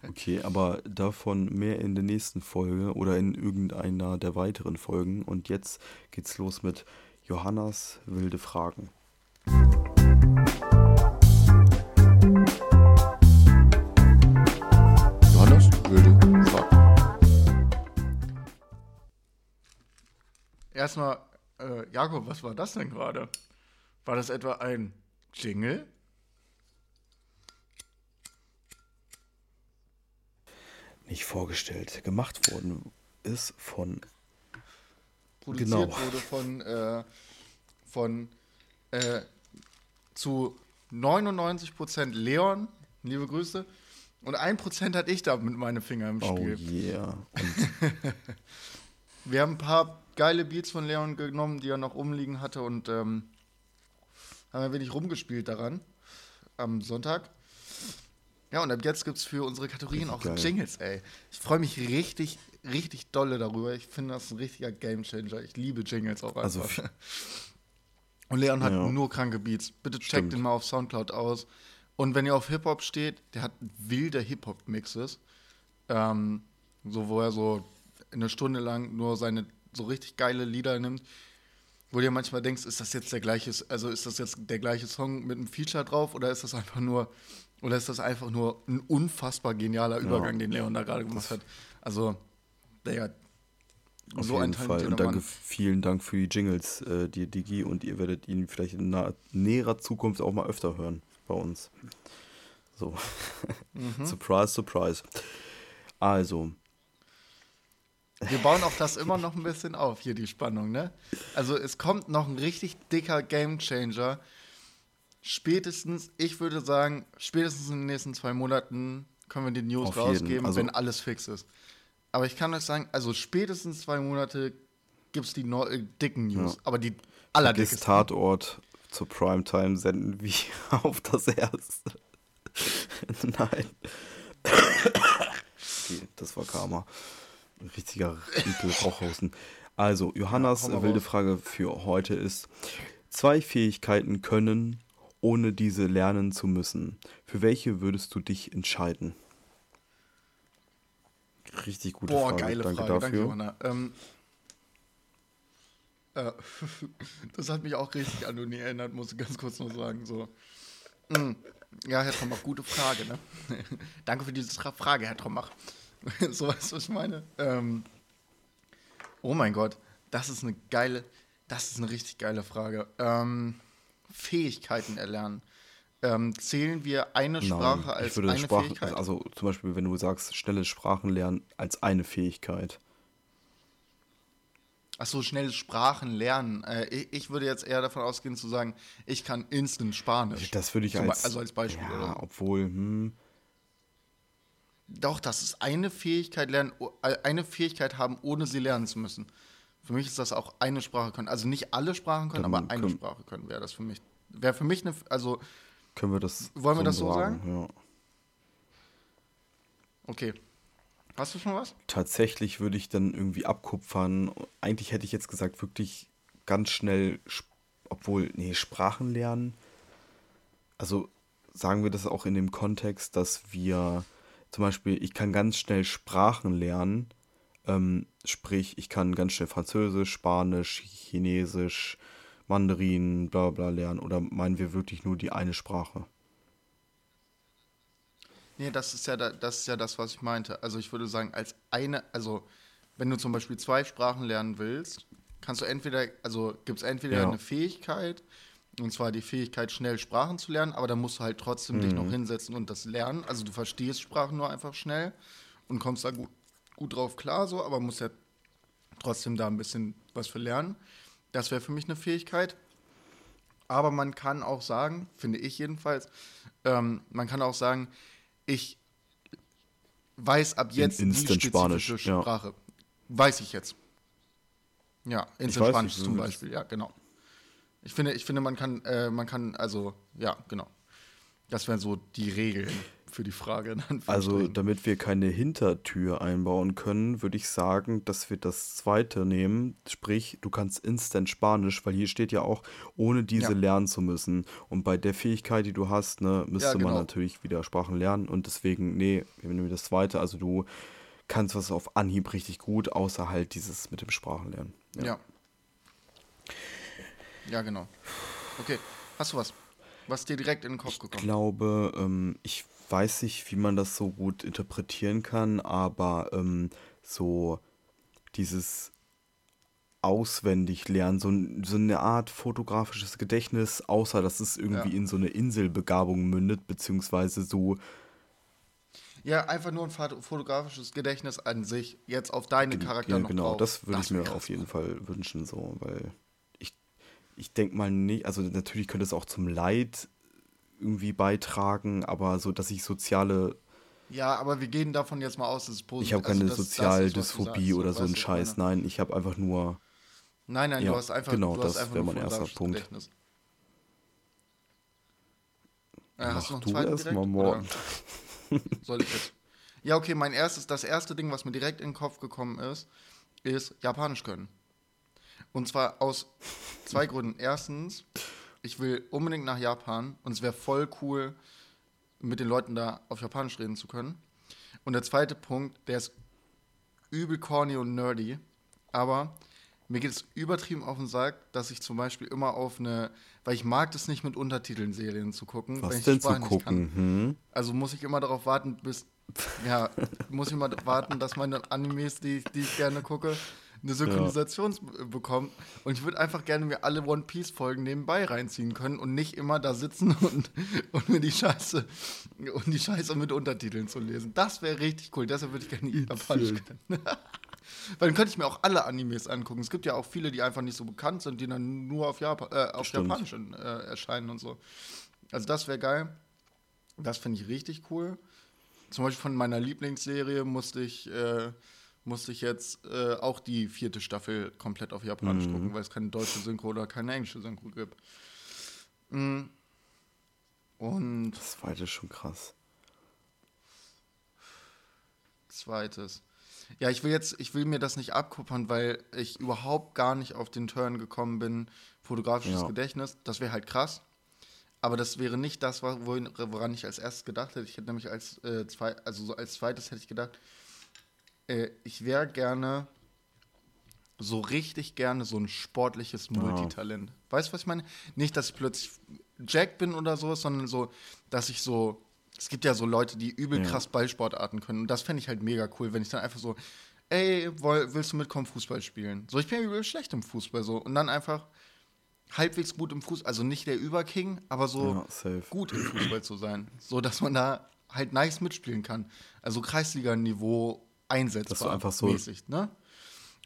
Okay, aber davon mehr in der nächsten Folge oder in irgendeiner der weiteren Folgen. Und jetzt geht's los mit Johannas wilde Fragen. Erstmal, äh, Jakob, was war das denn gerade? War das etwa ein Jingle? Nicht vorgestellt, gemacht worden ist von produziert Genau. wurde von, äh, von äh, zu 99% Leon, liebe Grüße, und 1% hatte ich da mit meinen Fingern im Oh Spiel. yeah. [laughs] Und Wir haben ein paar geile Beats von Leon genommen, die er noch umliegen hatte und ähm, haben ein wenig rumgespielt daran am Sonntag. Ja, und ab jetzt gibt es für unsere Kategorien auch geil. Jingles, ey. Ich freue mich richtig, richtig dolle darüber. Ich finde das ein richtiger Gamechanger. Ich liebe Jingles auch Also einfach. f- [laughs] und Leon hat Ja. nur kranke Beats. Bitte checkt Stimmt. den mal auf Soundcloud aus. Und wenn ihr auf Hip-Hop steht, der hat wilde Hip-Hop-Mixes. Ähm, so, wo er so eine Stunde lang nur seine so richtig geile Lieder nimmt, wo dir manchmal denkst, ist das jetzt der gleiche, also ist das jetzt der gleiche Song mit einem Feature drauf oder ist das einfach nur, oder ist das einfach nur ein unfassbar genialer Übergang, den Leon da gerade gemacht hat? Also, der auf so ein jeden Fall. Und danke, vielen Dank für die Jingles, äh, die Digi. Und ihr werdet ihn vielleicht in naher, näherer Zukunft auch mal öfter hören bei uns. So. [laughs] Mhm. surprise, surprise. Also, Wir bauen auch das immer noch ein bisschen auf, hier die Spannung, ne? Also es kommt noch ein richtig dicker Gamechanger. Spätestens, ich würde sagen, spätestens in den nächsten zwei Monaten können wir die News Auf rausgeben, Also- wenn alles fix ist. Aber ich kann euch sagen, also spätestens zwei Monate gibt es die neu, äh, dicken News. Ja. aber die allerdickesten. Tatort zur Primetime senden wir [laughs] auf das Erste. [laughs] Nein. [coughs] okay, das war Karma. Ein richtiger Rauchhausen. Also, Johannas mal wilde. Frage für heute ist: Zwei Fähigkeiten können, ohne diese lernen zu müssen. Für welche würdest du dich entscheiden? Richtig gute Boah, Frage. geile Danke Frage, danke, dafür. Johanna. Ähm, äh, [laughs] das hat mich auch richtig an Uni erinnert, muss ich ganz kurz noch sagen. So. Mm, Ja, Herr Trommach, gute Frage, ne? [laughs] danke für diese Frage, Herr Trommach. [laughs] so weißt du, was ich meine? Ähm, oh mein Gott, das ist eine geile, das ist eine richtig geile Frage. Ähm, Fähigkeiten erlernen. Ähm, zählen wir eine Sprache Nein, als ich würde eine Sprachen, Fähigkeit? also zum Beispiel, wenn du sagst, schnelles Sprachen lernen als eine Fähigkeit. Ach so, schnelles Sprachen lernen. Äh, ich, ich würde jetzt eher davon ausgehen zu sagen, ich kann instant Spanisch. Das würde ich als. also als Beispiel, Ja, oder? obwohl, hm, Doch, das ist eine Fähigkeit lernen, äh, eine Fähigkeit haben, ohne sie lernen zu müssen. Für mich ist das auch eine Sprache können. Also nicht alle Sprachen können, Dann aber eine können- Sprache können wäre das für mich. Wäre für mich eine, also können wir das. Wollen wir das so Ja. okay. Hast du schon was? Tatsächlich würde ich dann irgendwie abkupfern. Eigentlich hätte ich jetzt gesagt, wirklich ganz schnell, obwohl, nee, Sprachen lernen. Also sagen wir das auch in dem Kontext, dass wir zum Beispiel, ich kann ganz schnell Sprachen lernen. Ähm, sprich, ich kann ganz schnell Französisch, Spanisch, Chinesisch, Mandarin, bla bla lernen. Oder meinen wir wirklich nur die eine Sprache? Nee, das ist ja da, das ist ja das, was ich meinte. Also ich würde sagen, als eine, also wenn du zum Beispiel zwei Sprachen lernen willst, kannst du entweder, also gibt es entweder Ja. eine Fähigkeit, und zwar die Fähigkeit, schnell Sprachen zu lernen, aber dann musst du halt trotzdem dich Mhm. noch hinsetzen und das lernen. Also du verstehst Sprachen nur einfach schnell und kommst da gut, gut drauf klar, so, aber musst ja trotzdem da ein bisschen was für lernen. Das wäre für mich eine Fähigkeit. Aber man kann auch sagen, finde ich jedenfalls, ähm, man kann auch sagen, ich weiß ab jetzt In- die Instant spezifische Spanisch, ja. Sprache. Weiß ich jetzt. Ja, Instant Spanisch nicht, zum Beispiel, ja, genau. Ich finde, ich finde, man kann, äh, man kann, also, ja, genau. Das wären so die Regeln für die Frage. Also, damit wir keine Hintertür einbauen können, würde ich sagen, dass wir das zweite nehmen. Sprich, du kannst Instant Spanisch, weil hier steht ja auch, ohne diese Ja. lernen zu müssen. Und bei der Fähigkeit, die du hast, ne, müsste man genau. natürlich wieder Sprachen lernen. Und deswegen, nee, wir nehmen das zweite. Also, du kannst was auf Anhieb richtig gut, außer halt dieses mit dem Sprachenlernen. Ja. Ja, genau. Okay, hast du was? Was dir direkt in den Kopf Ich gekommen? glaube, ähm, ich weiß nicht, wie man das so gut interpretieren kann, aber ähm, so dieses auswendig lernen, so, so eine Art fotografisches Gedächtnis, außer dass es irgendwie Ja. in so eine Inselbegabung mündet, beziehungsweise so, Ja, einfach nur ein fot- fotografisches Gedächtnis an sich, jetzt auf deine Charakter ja, noch genau, das würde ich mir auf jeden Fall wünschen, so, weil ich, denke mal nicht, also natürlich könnte es auch zum Leid irgendwie beitragen, aber so, dass ich soziale Ja, aber wir gehen davon jetzt mal aus, dass es positiv Ich habe keine also das- ist, Sozialdysphobie oder so, so ein weißt du, Scheiß. meine- Nein, ich habe einfach nur. Nein, nein, Ja, du hast einfach, genau, du das einfach wär nur mein erster Punkt. Gedächtnis. Äh, hast Mach du noch einen du zweiten erst direkt, mal oder morgen. Soll ich jetzt? Ja, okay, mein erstes, das erste Ding, was mir direkt in den Kopf gekommen ist, ist Japanisch können. Und zwar aus zwei Gründen. Erstens, ich will unbedingt nach Japan und es wäre voll cool, mit den Leuten da auf Japanisch reden zu können. Und der zweite Punkt, der ist übel corny und nerdy, aber mir geht es übertrieben auf den Sack, dass ich zum Beispiel immer auf eine, weil ich mag das nicht mit Untertiteln Serien zu gucken, wenn Was denn zu gucken? Hm? Also muss ich immer darauf warten, bis. Ja, muss ich immer warten, dass meine Animes, die, die ich gerne gucke, eine Synchronisation b- bekommen. Und ich würde einfach gerne mir alle One Piece-Folgen nebenbei reinziehen können und nicht immer da sitzen [laughs] und, und mir die Scheiße und die Scheiße mit Untertiteln zu lesen. Das wäre richtig cool. Deshalb würde ich gerne Japanisch können. [laughs] Weil dann könnte ich mir auch alle Animes angucken. Es gibt ja auch viele, die einfach nicht so bekannt sind, die dann nur auf, Japan, äh, auf. Japanisch äh, erscheinen und so. Also das wäre geil. Das finde ich richtig cool. Zum Beispiel von meiner Lieblingsserie musste ich, äh, musste ich jetzt äh, auch die vierte Staffel komplett auf Japanisch Mhm. gucken, weil es keine deutsche Synchro oder keine englische Synchro gibt. Mm. Und Das zweite ist schon krass. zweites. Ja, ich will jetzt, ich will mir das nicht abkuppern, weil ich überhaupt gar nicht auf den Turn gekommen bin, fotografisches Ja. Gedächtnis. Das wäre halt krass. Aber das wäre nicht das, woran ich als erstes gedacht hätte. Ich hätte nämlich als, äh, zwei, also so als zweites hätte ich gedacht, äh, ich wäre gerne so richtig gerne so ein sportliches Multitalent. Weißt du, was ich meine? Nicht, dass ich plötzlich Jack bin oder so, sondern so, dass ich so. Es gibt ja so Leute, die übel Ja. krass Ballsportarten können. Und das fände ich halt mega cool, wenn ich dann einfach so, ey, woll, willst du mitkommen, Fußball spielen? So, ich bin übel schlecht im Fußball so. Und dann einfach halbwegs gut im Fußball, also nicht der Überking, aber so Ja, gut im Fußball zu sein. So, dass man da halt nice mitspielen kann. Also Kreisliga-Niveau einsetzbar. Dass du einfach so- mäßig, ne?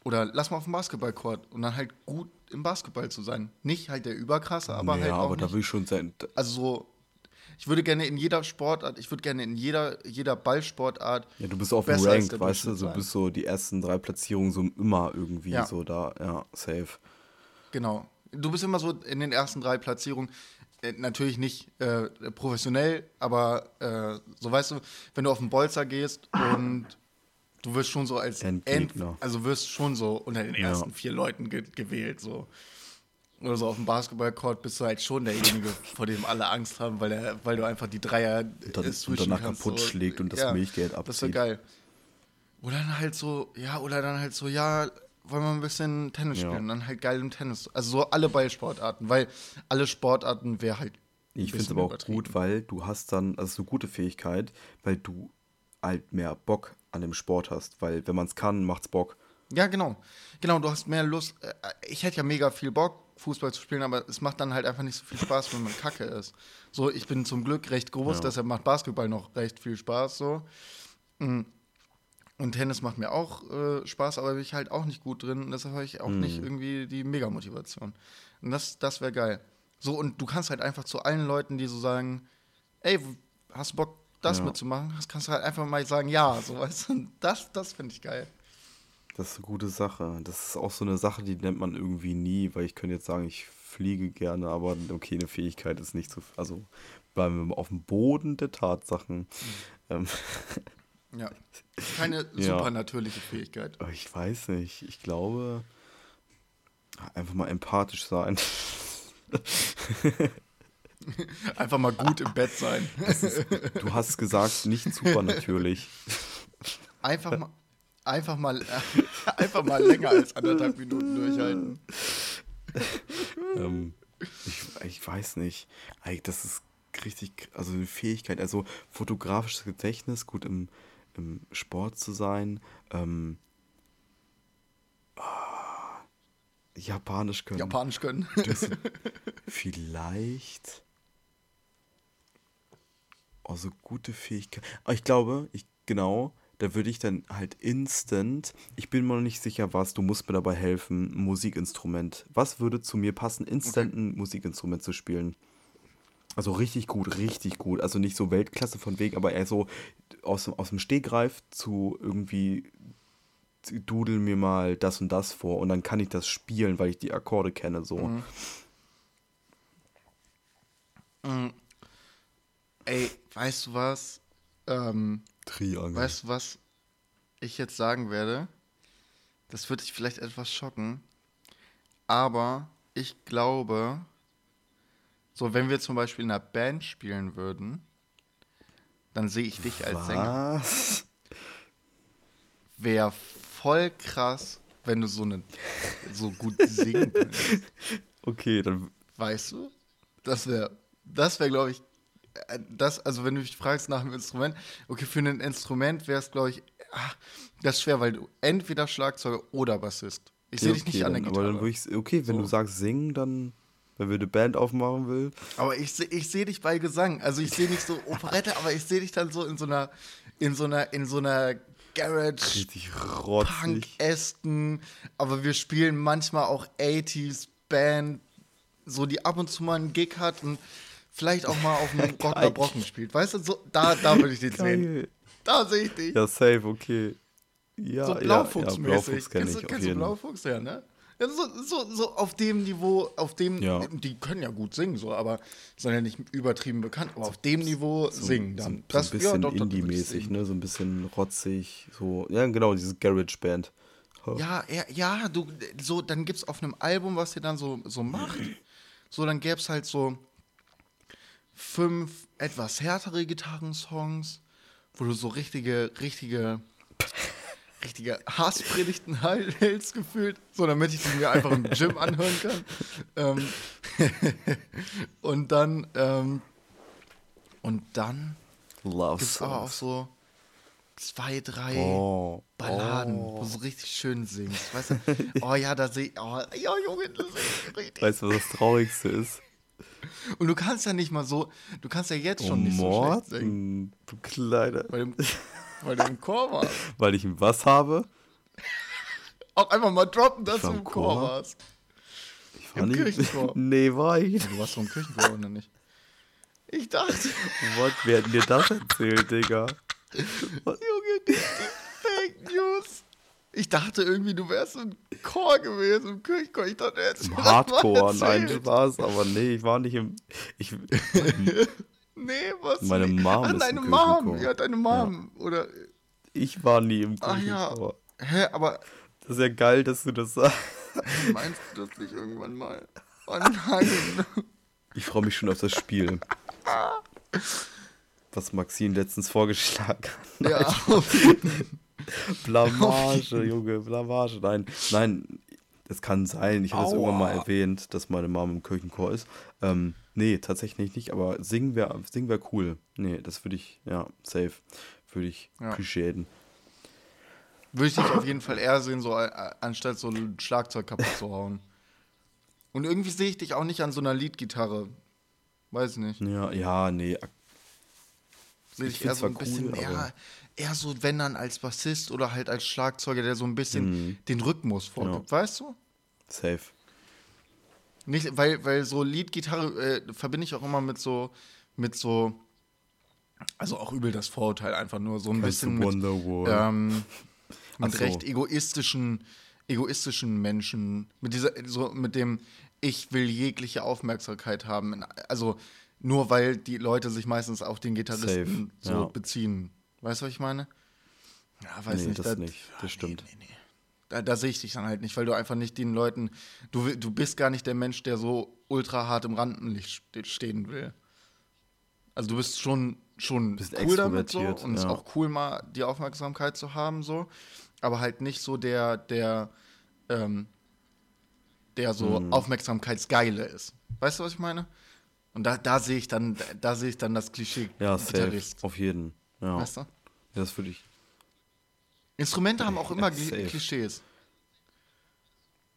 Oder lass mal auf dem Basketballcourt und dann halt gut im Basketball zu sein. Nicht halt der Überkrasse, aber ja, halt auch aber da nicht. will ich schon sein. Also so, ich würde gerne in jeder Sportart, ich würde gerne in jeder, jeder Ballsportart Ja, du bist auf dem Rank, weißt du? Du sein. bist so die ersten drei Platzierungen so immer irgendwie Ja. so da. Ja, safe. Genau. Du bist immer so in den ersten drei Platzierungen. Äh, natürlich nicht äh, professionell, aber äh, so weißt du, wenn du auf den Bolzer gehst und du wirst schon so als End, Endgegner. also wirst schon so unter den Ja. ersten vier Leuten ge gewählt, so. Oder so auf dem Basketballcourt bist du halt schon derjenige, [laughs] vor dem alle Angst haben, weil, er, weil du einfach die Dreier Und, dann, äh, und danach kannst, kaputt so. schlägt und das Ja, Milchgeld Das abzieht. wäre geil. Oder dann halt so, ja, oder dann halt so, ja, wollen wir ein bisschen Tennis Ja. spielen? Und dann halt geil im Tennis. Also so alle Ballsportarten, weil alle Sportarten wäre halt. Ich finde es aber auch gut, weil du hast dann, also so gute Fähigkeit, weil du halt mehr Bock an dem Sport hast. Weil wenn man es kann, macht's Bock. Ja, genau. Genau, du hast mehr Lust. äh, Ich hätte ja mega viel Bock, Fußball zu spielen, aber es macht dann halt einfach nicht so viel Spaß, wenn man kacke ist. So, ich bin zum Glück recht groß, Ja. deshalb macht Basketball noch recht viel Spaß. So. Mm. Und Tennis macht mir auch äh, Spaß, aber bin ich halt auch nicht gut drin. Und deshalb habe ich auch nicht Mhm. irgendwie die Mega-Motivation. Und das, das wäre geil. So, und du kannst halt einfach zu allen Leuten, die so sagen, ey, hast du Bock, das Ja. mitzumachen? Das kannst du halt einfach mal sagen, ja, so weißt du. Das, das finde ich geil. Das ist eine gute Sache. Das ist auch so eine Sache, die nennt man irgendwie nie, weil ich könnte jetzt sagen, ich fliege gerne, aber okay, eine Fähigkeit ist nicht so. Also bleiben wir auf dem Boden der Tatsachen. Ähm, [laughs] Ja. Keine [laughs] Ja. supernatürliche Fähigkeit. ich weiß nicht. Ich glaube, einfach mal empathisch sein. [laughs] [laughs] Einfach mal gut im Bett sein. [laughs] Du hast gesagt, nicht super natürlich. Einfach mal, einfach [laughs] mal, einfach mal länger als anderthalb Minuten durchhalten. ähm, ich, ich weiß nicht. Das ist richtig, also eine Fähigkeit, also fotografisches Gedächtnis, gut im, im Sport zu sein, ähm, ah, Japanisch können. Japanisch können. Das, vielleicht. Also gute Fähigkeit. Aber ich glaube, ich, genau, da würde ich dann halt instant, ich bin mir noch nicht sicher, was, du musst mir dabei helfen, ein Musikinstrument. Was würde zu mir passen, instant ein Musikinstrument zu spielen? Also richtig gut, richtig gut. Also nicht so Weltklasse von Weg, aber eher so aus, dem- aus dem Stegreif zu irgendwie dudel mir mal das und das vor und dann kann ich das spielen, weil ich die Akkorde kenne. So. Ey, weißt du was? Ähm, Triangel. weißt du, was ich jetzt sagen werde? Das wird dich vielleicht etwas schocken. Aber ich glaube, so wenn wir zum Beispiel in einer Band spielen würden, dann sehe ich dich als Sänger. Was? Wäre voll krass, wenn du so, eine, so gut singen könntest. [laughs] Okay, dann. Weißt du? Das wäre, das wäre, glaube ich, das, also wenn du mich fragst nach einem Instrument, okay, für ein Instrument wäre es, glaube ich, ah, das ist schwer, weil du entweder Schlagzeuger oder Bassist. Ich sehe okay, dich nicht an der Gitarre. Aber dann würde ich. Okay, wenn So. du sagst singen, dann. Wenn wir eine Band aufmachen will. Aber ich, ich sehe dich bei Gesang. Also ich sehe nicht so [laughs] Operette, aber ich sehe dich dann so in so einer, in so einer, in so einer Garage Richtig rotzig. Punk-esken, aber wir spielen manchmal auch 80s Band, so die ab und zu mal einen Gig hat und vielleicht auch mal auf einem [laughs] Rocker Brocken spielt. Weißt du, so, da, da würde ich den sehen. Da sehe ich dich. Ja, safe, okay. Ja, so ja, Blaufuchsmäßig. Ja, Blaufuchs kennst du, kennst du. Blaufuchs, ja, ne? Ja, so, so, so auf dem Niveau, auf dem, Ja. die können ja gut singen, so, aber sind ja nicht übertrieben bekannt, aber auf dem Niveau singen So, dann. so ein bisschen doch, doch, würde ich Indie-mäßig, singen. ne? So ein bisschen rotzig, so. Ja, genau, dieses Garage-Band. Ja, ja, ja, du, so, dann gibt's auf einem Album, was ihr dann so, so macht, so, dann gäb's halt so fünf etwas härtere Gitarrensongs, wo du so richtige, richtige, richtige Hasspredigten [laughs] hältst gefühlt, so damit ich die mir einfach im Gym anhören kann. Ähm, [laughs] und dann, ähm, und dann Love gibt's aber auch so zwei, drei Oh. Balladen, oh. wo du so richtig schön singst. Weißt du? [laughs] Oh ja, da sehe ich. Oh, ja, Junge, das ich richtig. Weißt du, was das Traurigste ist? Und du kannst ja nicht mal so, du kannst ja jetzt schon oh, nicht so schlecht singen. Morten, du Kleiner. Weil du, weil du im Chor warst. [laughs] Weil ich ein was habe? Auch einfach mal droppen, dass du im im Chor Chor? warst. Ich war Im nie- Kirchenchor. [laughs] nee, war ich. nicht. Du warst doch im Kirchenchor, oder nicht? Ich dachte, What? Wer hat dir das erzählt, Digga? [laughs] Junge, die Fake News. Ich dachte irgendwie, du wärst im Chor gewesen, im Kirchenchor. Ich dachte, jetzt Im Hardcore, nein, Spaß, aber nee, ich war nicht im. Ich, [laughs] Nee, was? Meine? Mom Ach, ist deine im Mom. Ja, deine Mom. Oder. ich war nie im Ach ja. Kirchenchor. Hä, aber Das ist ja geil, dass du das sagst. meinst du das nicht irgendwann mal? Oh nein. [laughs] Ich freue mich schon auf das Spiel. [laughs] Was Maxine letztens vorgeschlagen hat. ja, auf jeden Fall. [laughs] Blamage, Junge, Blamage. Nein, nein, das kann sein. Ich habe es irgendwann mal erwähnt, dass meine Mom im Kirchenchor ist. Ähm, nee, tatsächlich nicht, aber singen wäre singen wär cool. Nee, das würde ich, ja, safe. Würde ich Ja. appreciaten. Würde ich dich auf jeden Fall eher sehen, so anstatt so ein Schlagzeug kaputt zu hauen. Und irgendwie sehe ich dich auch nicht an so einer Leadgitarre. Weiß nicht. Ja, ja, nee. Sehe Ich ich eher so ein zwar bisschen cool, eher, so, wenn dann als Bassist oder halt als Schlagzeuger, der so ein bisschen den Rhythmus vorgibt, weißt du? Safe. Nicht, weil, weil so Leadgitarre äh, verbinde ich auch immer mit so, mit so, also auch übel das Vorurteil einfach nur so ein Kannst bisschen mit, ähm, [laughs] mit so. recht egoistischen, egoistischen Menschen, mit dieser, so mit dem, ich will jegliche Aufmerksamkeit haben. Also nur weil die Leute sich meistens auf den Gitarristen Safe, so ja. beziehen. Weißt du, was ich meine? Ja, weiß Nee, nicht. das da- nicht. Das stimmt. Nee, nee, nee. Da, da sehe ich dich dann halt nicht, weil du einfach nicht den Leuten, du, du bist gar nicht der Mensch, der so ultra hart im Rampenlicht ste- stehen will. Also du bist schon, schon Bisschen cool damit so und es ist ja. auch cool, mal die Aufmerksamkeit zu haben, so, aber halt nicht so der, der, ähm, der so Mhm. Aufmerksamkeitsgeile ist. Weißt du, was ich meine? Und da, da sehe ich dann, da sehe ich dann das Klischee Ja, safe. Auf jeden. Ja. Weißt du? Das würde ich. Instrumente haben auch immer safe. Klischees.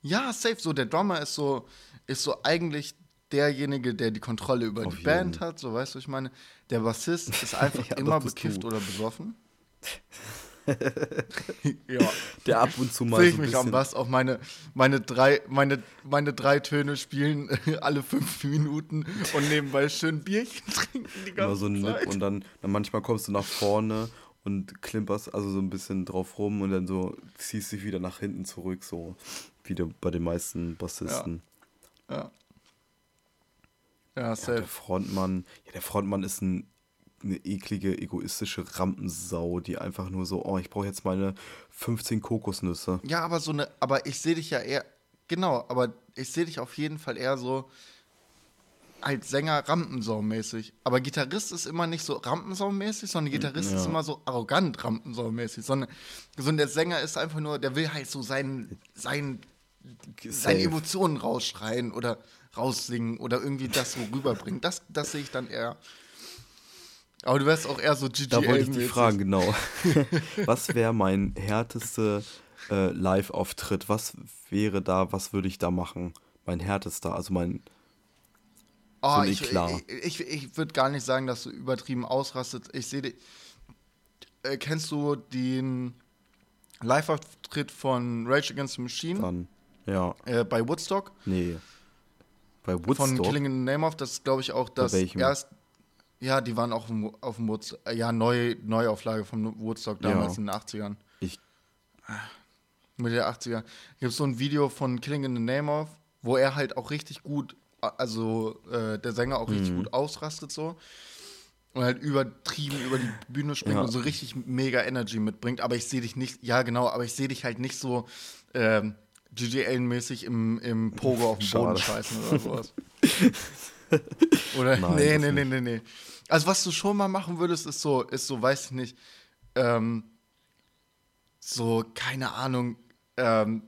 Ja, safe. So, der Drummer ist so, ist so eigentlich derjenige, der die Kontrolle über Auf die Band jeden. hat. So, weißt du, ich meine? Der Bassist ist [laughs] einfach Ja, immer bekifft du. oder besoffen. [laughs] [laughs] ja, Der ab und zu mal sehe ich so mich am Bass auf meine, meine, drei, meine, meine drei Töne spielen [laughs] alle fünf Minuten und nebenbei schön Bierchen trinken die ganze immer so ein Zeit. Nip und dann, dann manchmal kommst du nach vorne und klimperst also so ein bisschen drauf rum und dann so ziehst dich wieder nach hinten zurück, so wie der, bei den meisten Bassisten. ja. Ja, Ja, safe. der Frontmann, ja, der Frontmann ist ein, eine eklige, egoistische Rampensau, die einfach nur so, oh, ich brauche jetzt meine 15 Kokosnüsse. Ja, aber so eine, aber ich sehe dich ja eher, genau, aber ich sehe dich auf jeden Fall eher so als Sänger Rampensau-mäßig. Aber Gitarrist ist immer nicht so Rampensau-mäßig, sondern Gitarrist Ja. ist immer so arrogant Rampensau-mäßig. Sondern, sondern der Sänger ist einfach nur, der will halt so sein, sein, seine. Emotionen rausschreien oder raussingen oder irgendwie das so rüberbringen. Das, das sehe ich dann eher. Aber du wärst auch eher so GGL. Da wollte ich dich fragen, genau. [laughs] was wäre mein härtester äh, Live-Auftritt? Was wäre da, was würde ich da machen? Mein härtester, also mein, Oh, So ich, Eklat. ich, ich, ich würde gar nicht sagen, dass du übertrieben ausrastet. Ich sehe dich. Äh, kennst du den Live-Auftritt von Rage Against the Machine dann, ja, äh, bei Woodstock? nee. Bei Von Woodstock, Killing in the Name of, das ist, glaube ich, auch das welchem? Ja, die waren auch auf dem Woodstock. Äh, ja, Neu, Neuauflage von Woodstock damals Ja. in den 80ern. ich, Mitte der 80er. Gibt es so ein Video von Killing in the Name of, wo er halt auch richtig gut, also äh, der Sänger auch Mhm. richtig gut ausrastet so. Und halt übertrieben über die Bühne springt Ja. und so richtig mega Energy mitbringt. Aber ich sehe dich nicht, ja genau, aber ich sehe dich halt nicht so ähm, GGL-mäßig im, im Pogo auf dem Boden scheißen oder sowas. [laughs] [laughs] oder, Nein, nee, nee, nee, nee, nee. Also was du schon mal machen würdest, ist so, ist so, weiß ich nicht, ähm, so, keine Ahnung, ähm,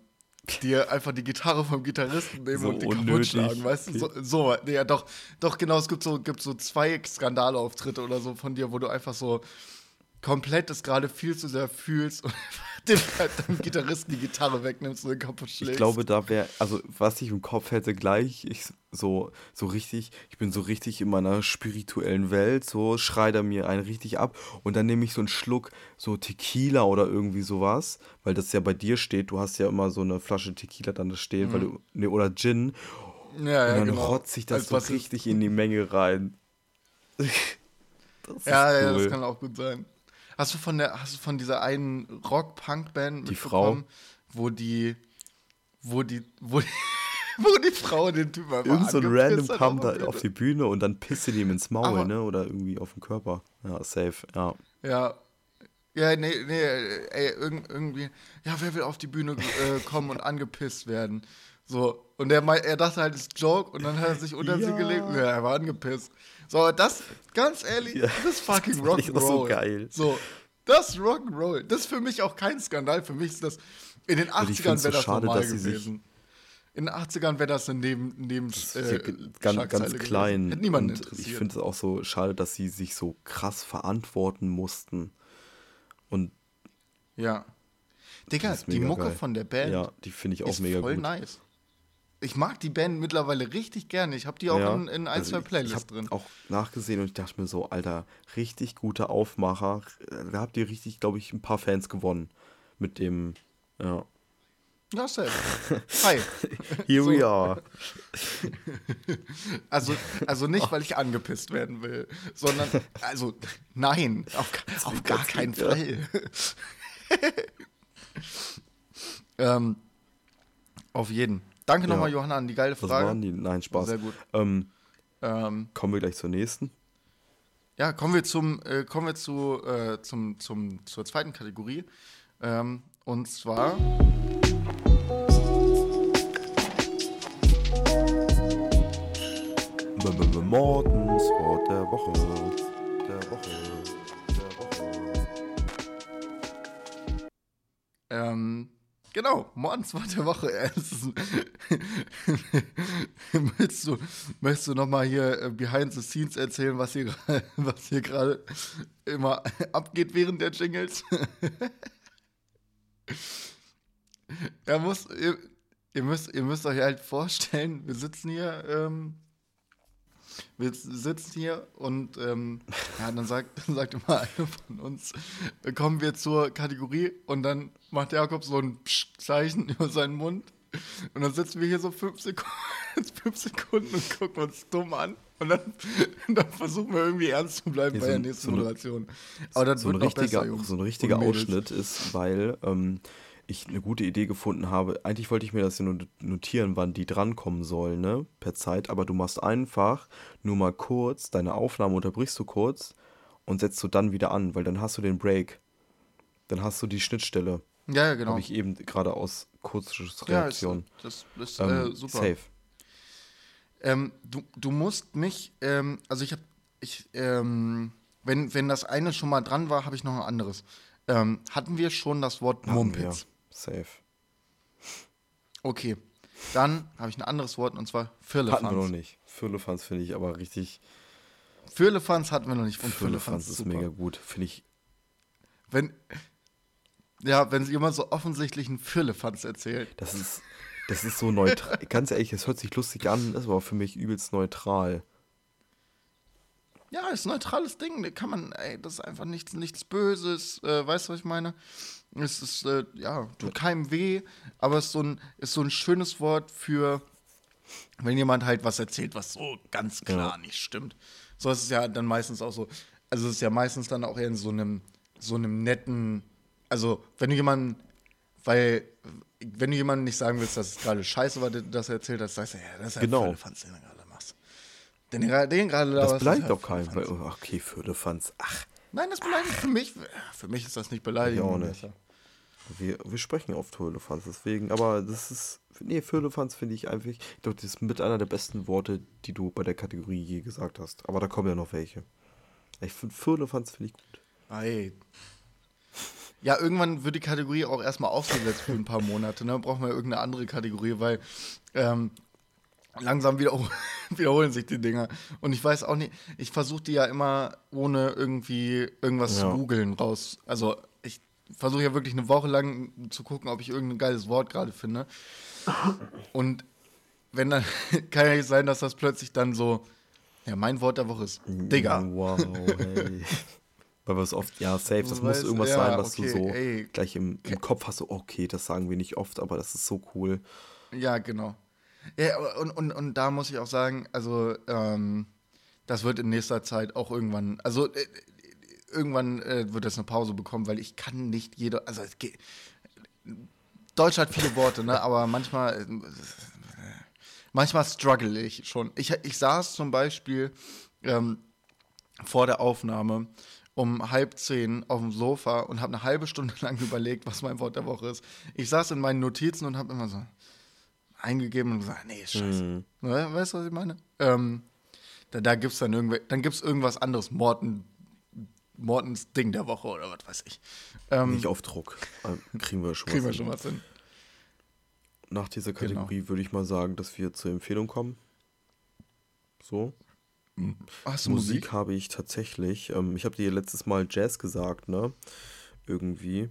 dir einfach die Gitarre vom Gitarristen nehmen So und die kaputt unnötig. schlagen, weißt du? So, so nee, ja, doch, doch, genau, es gibt so, gibt so zwei Skandalauftritte oder so von dir, wo du einfach so komplett das gerade viel zu sehr fühlst und [laughs] [laughs] dem, halt dem Gitarristen die Gitarre wegnimmst und ihn kaputt schlägst. ich glaube, da wäre, also was ich im Kopf hätte gleich, ich so, so richtig, ich bin so richtig in meiner spirituellen Welt, so schreit er mir einen richtig ab und dann nehme ich so einen Schluck so Tequila oder irgendwie sowas, weil das ja bei dir steht, du hast ja immer so eine Flasche Tequila dann da stehen, weil du, nee, oder Gin ja, ja, und dann genau. rotze ich das Als so richtig in die Menge rein. [laughs] Ja, ja, cool. das kann auch gut sein. Hast du von der, hast du von dieser einen Rock-Punk-Band Die Frau? wo die, wo die, wo die, [laughs] wo die Frau den Typen einfach Irgend so ein Random kam auf der da auf die Bühne und dann pisste die ihm ins Maul, Aber- ne? Oder irgendwie auf den Körper. Ja, safe, ja. Ja. Ja, nee, nee, ey, irg irgendwie, ja, wer will auf die Bühne äh, kommen und angepisst werden? So, und er, er dachte halt, es ist Joke und dann hat er sich unter sie Ja. gelegt und ja, er war angepisst. So, das, ganz ehrlich, Ja, das ist fucking das ich Rock'n'Roll. so geil. So, das ist Rock'n'Roll. Das ist für mich auch kein Skandal. Für mich ist das, in den Und ich 80ern find's so wäre das schade, normal sie gewesen. In den 80ern wäre das in dem, in dem äh, ganz, ganz klein. Hätte niemanden und ich interessiert. finde es auch so schade, dass sie sich so krass verantworten mussten. Und Ja. Digga, Das die Mucke geil. von der Band ja, die finde ich auch ist mega voll gut. nice. Ich mag die Band mittlerweile richtig gerne. Ich habe die auch Ja, in, in ein, also zwei ich- Playlists ich hab drin. auch nachgesehen und ich dachte mir so, Alter, richtig guter Aufmacher. Da habt ihr richtig, glaube ich, ein paar Fans gewonnen mit dem, ja. Ja, safe. [laughs] Hi. Here So. we are. [laughs] Also, also nicht, weil ich angepisst werden will, sondern, also, nein, auf, auf gar keinen ja. Fall. [laughs] ähm, auf jeden. Danke Ja. nochmal, Johanna, an die geile Frage. waren die? Nein, Spaß. Sehr gut. Ähm, Ähm, kommen wir gleich zur nächsten. ja, kommen wir zum, äh, kommen wir zu, äh, zum, zum, zur zweiten Kategorie. Ähm, und zwar. Mortens Wort der Woche. Der Woche. Der Woche. Ähm, genau, Morgens Wort der Woche. Möchtest [laughs] du, möchtest du nochmal hier äh, behind the scenes erzählen, was hier, [laughs] was hier gerade immer [laughs] abgeht während der Jingles? er muss, ihr, ihr, müsst, ihr müsst euch halt vorstellen, wir sitzen hier, ähm, wir sitzen hier und ähm, ja, dann sagt, [laughs] dann sagt immer einer von uns, äh, kommen wir zur Kategorie und dann macht Jakob so ein Psch-Zeichen [laughs] über seinen Mund und dann sitzen wir hier so fünf Sekunden, [laughs] fünf Sekunden und gucken uns dumm an und dann, dann versuchen wir irgendwie ernst zu bleiben bei so der ein- nächsten so Moderation. Aber das so ein wird noch richtiger, besser, so ein richtiger. Ausschnitt ist, weil ähm, ich eine gute Idee gefunden habe. Eigentlich wollte ich mir das ja nur notieren, wann die drankommen sollen, ne? Per Zeit. Aber du machst einfach nur mal kurz, deine Aufnahme unterbrichst du kurz und setzt du dann wieder an, weil dann hast du den Break. Dann hast du die Schnittstelle. Ja, ja, genau. Habe ich eben gerade aus ja, ist, Kurzreaktion. das ist ähm, äh, super. Safe. Ähm, du, du musst mich, ähm, also ich habe, ich, ähm, wenn, wenn das eine schon mal dran war, habe ich noch ein anderes. Ähm, hatten wir schon das Wort. Mumpitz? Safe. Okay. Dann habe ich ein anderes Wort und zwar Hatten wir noch Firlefanz. nicht. Firlefanz finde ich aber richtig. Firlefanz hatten wir noch nicht. Und Firlefanz Firlefanz ist super. mega gut. Finde ich. Wenn, ja, wenn jemand so offensichtlich einen Firlefanz erzählt. Das ist, das ist so neutral. [laughs] Ganz ehrlich, es hört sich lustig an, ist aber für mich übelst neutral. Ja, ist ein neutrales Ding. Da kann man, ey, das ist einfach nichts, nichts Böses. Äh, weißt du, was ich meine? Es ist, äh, ja, tut keinem weh, aber es ist so, ein, ist so ein schönes Wort für, wenn jemand halt was erzählt, was so ganz klar nicht stimmt. So ist es ja dann meistens auch so. Also, es ist ja meistens dann auch eher in so einem, so einem netten, also, wenn du jemanden, weil, wenn du jemandem nicht sagen willst, dass es gerade scheiße war, dass er erzählt hat, sagst du, ja, das ist ja Genau. voll Fanz, den du gerade machst. Den, den gerade Das laberst, beleidigt ist doch Fanz. oh, okay, Firlefanz. Ach, Nein, das beleidigt für mich. Für mich ist das nicht beleidigend. Ich auch nicht. wir, wir sprechen oft Firlefanz, deswegen. Aber das ist. Nee, Firlefanz finde ich einfach. Ich glaube, das ist mit einer der besten Worte, die du bei der Kategorie je gesagt hast. Aber da kommen ja noch welche. Ich finde Firlefanz finde ich gut. Ey. Ja, irgendwann wird die Kategorie auch erstmal ausgesetzt für ein paar Monate. Ne? Brauchen wir irgendeine andere Kategorie, weil ähm, langsam wiederhol [laughs] wiederholen sich die Dinger. Und ich weiß auch nicht, ich versuche die ja immer ohne irgendwie irgendwas Ja. zu googeln raus. Also ich versuche ja wirklich eine Woche lang zu gucken, ob ich irgendein geiles Wort gerade finde. Und wenn dann, [laughs] kann ja nicht sein, dass das plötzlich dann so, ja, mein Wort der Woche ist Digga. Wow, hey. [laughs] Weil wir es oft, ja, safe, das muss irgendwas ja, sein, was okay, du so ey. gleich im, im Kopf hast, so, okay, das sagen wir nicht oft, aber das ist so cool. Ja, genau. Ja, und, und, und da muss ich auch sagen, also ähm, das wird in nächster Zeit auch irgendwann, also äh, irgendwann äh, wird das eine Pause bekommen, weil ich kann nicht jede, also es geht, Deutsch hat viele Worte, ne, aber manchmal, äh, manchmal struggle ich schon. Ich, ich saß zum Beispiel ähm, vor der Aufnahme um halb zehn auf dem Sofa und habe eine halbe Stunde [laughs] lang überlegt, was mein Wort der Woche ist. Ich saß in meinen Notizen und habe immer so eingegeben und gesagt, nee, ist scheiße. Ne, Weißt du, was ich meine? Ähm, da da gibt es dann, irgendw dann gibt's irgendwas anderes. Morten, Mortens Ding der Woche oder was weiß ich. Ähm, Nicht auf Druck. Ähm, Kriegen wir schon kriegen wir was schon hin. was hin. Nach dieser Genau. Kategorie würde ich mal sagen, dass wir zur Empfehlung kommen. So. Hast du Musik, Musik? habe ich tatsächlich. Ähm, ich habe dir letztes Mal Jazz gesagt, ne? Irgendwie.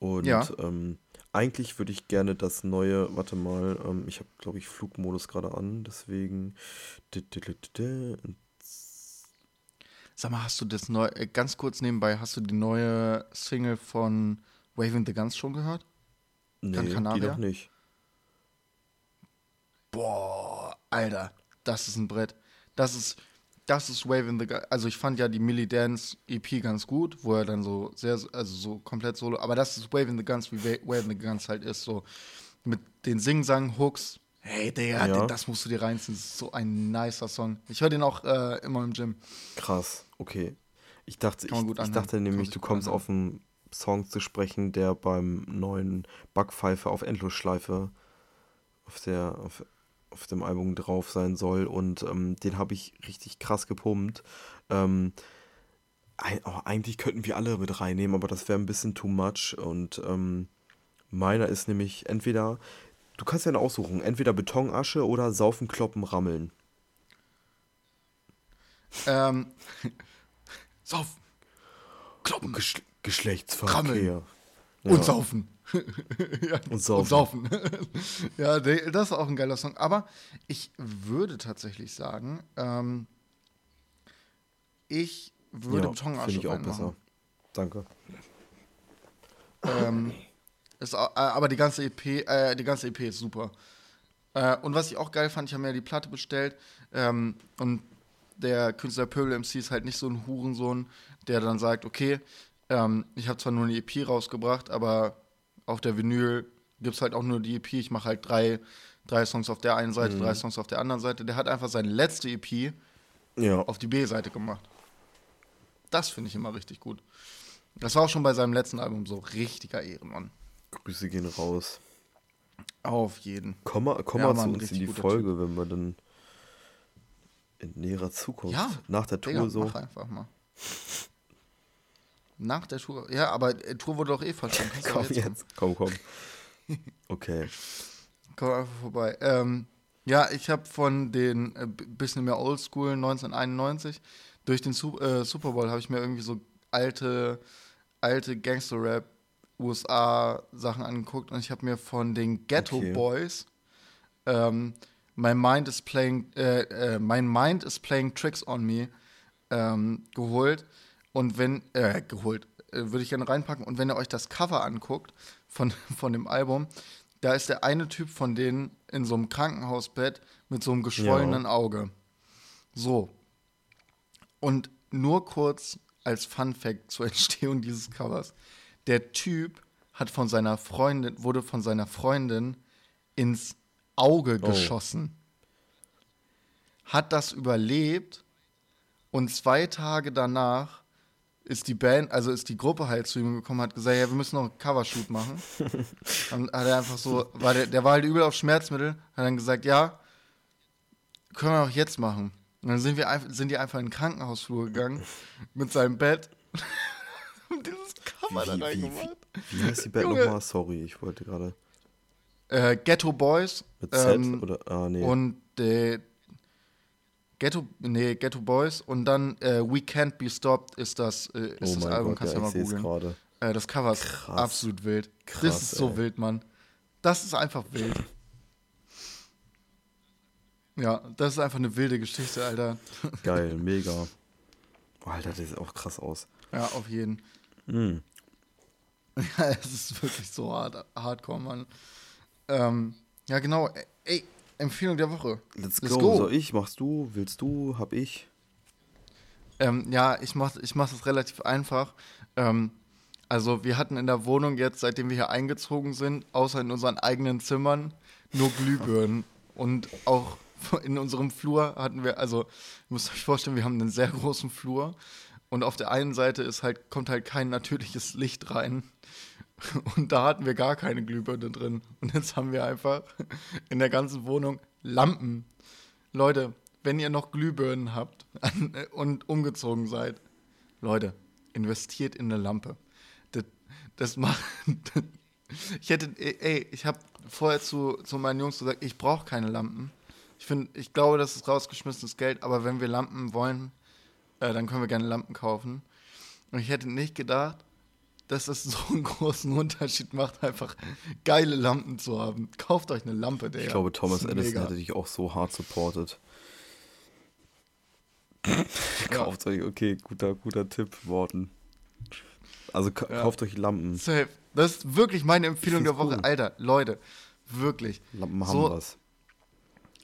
Und Ja. ähm, eigentlich würde ich gerne das neue, warte mal, ähm, ich habe, glaube ich, Flugmodus gerade an, deswegen. Sag mal, hast du das neue, äh, ganz kurz nebenbei, hast du die neue Single von Waving the Guns schon gehört? Nee, Gran die noch nicht. Boah, Alter, das ist ein Brett. Das ist, das ist Wave in the Gun. Also ich fand ja die Millie Dance EP ganz gut, wo er dann so sehr, also so komplett solo, aber das ist Wave in the Guns, wie Wa- Wave in the Guns halt ist, so mit den Sing-Sang-Hooks. Hey, Digga, Ja. das musst du dir reinziehen. Das ist so ein nicer Song. Ich höre den auch äh, immer im Gym. Krass, okay. Ich dachte, ich, ich dachte nämlich, du kommst auf einen Song zu sprechen, der beim neuen Backpfeife auf Endlosschleife auf der auf, auf dem Album drauf sein soll und ähm, den habe ich richtig krass gepumpt. Ähm, oh, eigentlich könnten wir alle mit reinnehmen, aber das wäre ein bisschen too much und ähm, meiner ist nämlich entweder, du kannst ja eine Aussuchung, entweder Betonasche oder Saufen, Kloppen, Rammeln. Ähm, [laughs] Sauf, Kloppen Gesch Geschlechtsverkehr. Rammeln. Ja. und Saufen. Ja, Und saufen. Und saufen. [laughs] ja, das ist auch ein geiler Song. Aber ich würde tatsächlich sagen, ähm, ich würde ja, Finde ich auch reinmachen. besser. Danke. Ähm, ist, äh, aber die ganze EP, äh, die ganze EP ist super. Äh, und was ich auch geil fand, ich habe mir die Platte bestellt ähm, und der Künstler Pöbel MC ist halt nicht so ein Hurensohn, der dann sagt, okay, ähm, ich habe zwar nur eine EP rausgebracht, aber auf der Vinyl gibt es halt auch nur die EP. Ich mache halt drei, drei Songs auf der einen Seite, drei Songs auf der anderen Seite. Der hat einfach seine letzte EP Ja, auf die B-Seite gemacht. Das finde ich immer richtig gut. Das war auch schon bei seinem letzten Album so. Richtiger Ehrenmann. Grüße gehen raus. Auf jeden. Komm mal, komm Ja, mal zu uns in die Folge, wenn wir dann in näherer Zukunft, Ja, nach der Tour Digga, so. mach einfach mal. Nach der Tour. Ja, aber äh, Tour wurde doch eh verschoben. Komm auch jetzt, komm, komm. [laughs] Okay. Komm einfach vorbei. Ähm, ja, ich habe von den äh, bisschen mehr Oldschool 1991 durch den Su äh, Super Bowl habe ich mir irgendwie so alte alte Gangster-Rap USA Sachen angeguckt und ich habe mir von den Ghetto Okay. Boys ähm, My Mind is playing äh, äh, My Mind is playing Tricks on Me ähm, geholt und wenn äh, geholt äh, würde ich gerne reinpacken und wenn ihr euch das Cover anguckt von [laughs] von dem Album da ist der eine Typ von denen in so einem Krankenhausbett mit so einem geschwollenen Auge. So. Und nur kurz als Fun Fact zur [laughs] Entstehung dieses Covers. Der Typ hat von seiner Freundin, wurde von seiner Freundin ins Auge Oh. geschossen. Hat das überlebt und zwei Tage danach ist die Band, also ist die Gruppe halt zu ihm gekommen, hat gesagt, ja, wir müssen noch einen Covershoot machen. [laughs] Dann hat er einfach so, war der, der war halt übel auf Schmerzmittel, hat dann gesagt, ja, können wir auch jetzt machen. Und dann sind wir einfach, sind die einfach in den Krankenhausflur gegangen mit seinem Bett [laughs] und dieses Cover dann Wie, wie, reingemacht. wie, wie heißt die Band nochmal? Sorry, ich wollte gerade. Äh, Ghetto Boys Mit Z ähm, oder. Ah, nee. und äh, Ghetto, nee, Ghetto Boys und dann äh, We Can't Be Stopped ist das, äh, ist oh das Album, Gott, kannst du ja, mal googeln. Äh, das Cover ist Krass. absolut wild. Krass, das ist so ey. wild, Mann. Das ist einfach wild. Ja, das ist einfach eine wilde Geschichte, Alter. [laughs] Geil, mega. Oh, Alter, das sieht auch krass aus. Ja, auf jeden. Hm. [laughs] Ja, es ist wirklich so hart, hardcore, Mann. Ähm, ja, genau. Ey, Empfehlung der Woche. Let's, Let's go. go. Soll ich? Machst du? Willst du? Hab ich? Ähm, ja, ich mach, ich mach das relativ einfach. Ähm, also wir hatten in der Wohnung jetzt, seitdem wir hier eingezogen sind, außer in unseren eigenen Zimmern, nur Glühbirnen. [laughs] Und auch in unserem Flur hatten wir, also ihr müsst euch vorstellen, wir haben einen sehr großen Flur. Und auf der einen Seite ist halt, kommt halt kein natürliches Licht rein. [laughs] Und da hatten wir gar keine Glühbirne drin. Und jetzt haben wir einfach [laughs] in der ganzen Wohnung Lampen. Leute, wenn ihr noch Glühbirnen habt [laughs] und umgezogen seid, Leute, investiert in eine Lampe. Das, das macht. Ich hätte, ey, ich habe vorher zu, zu meinen Jungs gesagt, ich brauche keine Lampen. Ich finde, ich glaube, das ist rausgeschmissenes Geld, aber wenn wir Lampen wollen, äh, dann können wir gerne Lampen kaufen. Und ich hätte nicht gedacht, dass es so einen großen Unterschied macht, einfach geile Lampen zu haben. Kauft euch eine Lampe, der. Ich glaube, Thomas Edison hätte dich auch so hart supportet. [laughs] Kauft euch, okay, guter, guter Tipp, Worten. Also Ja. kauft euch Lampen. Safe. Das ist wirklich meine Empfehlung der Woche. cool. Alter, Leute, wirklich. Lampen haben So- was.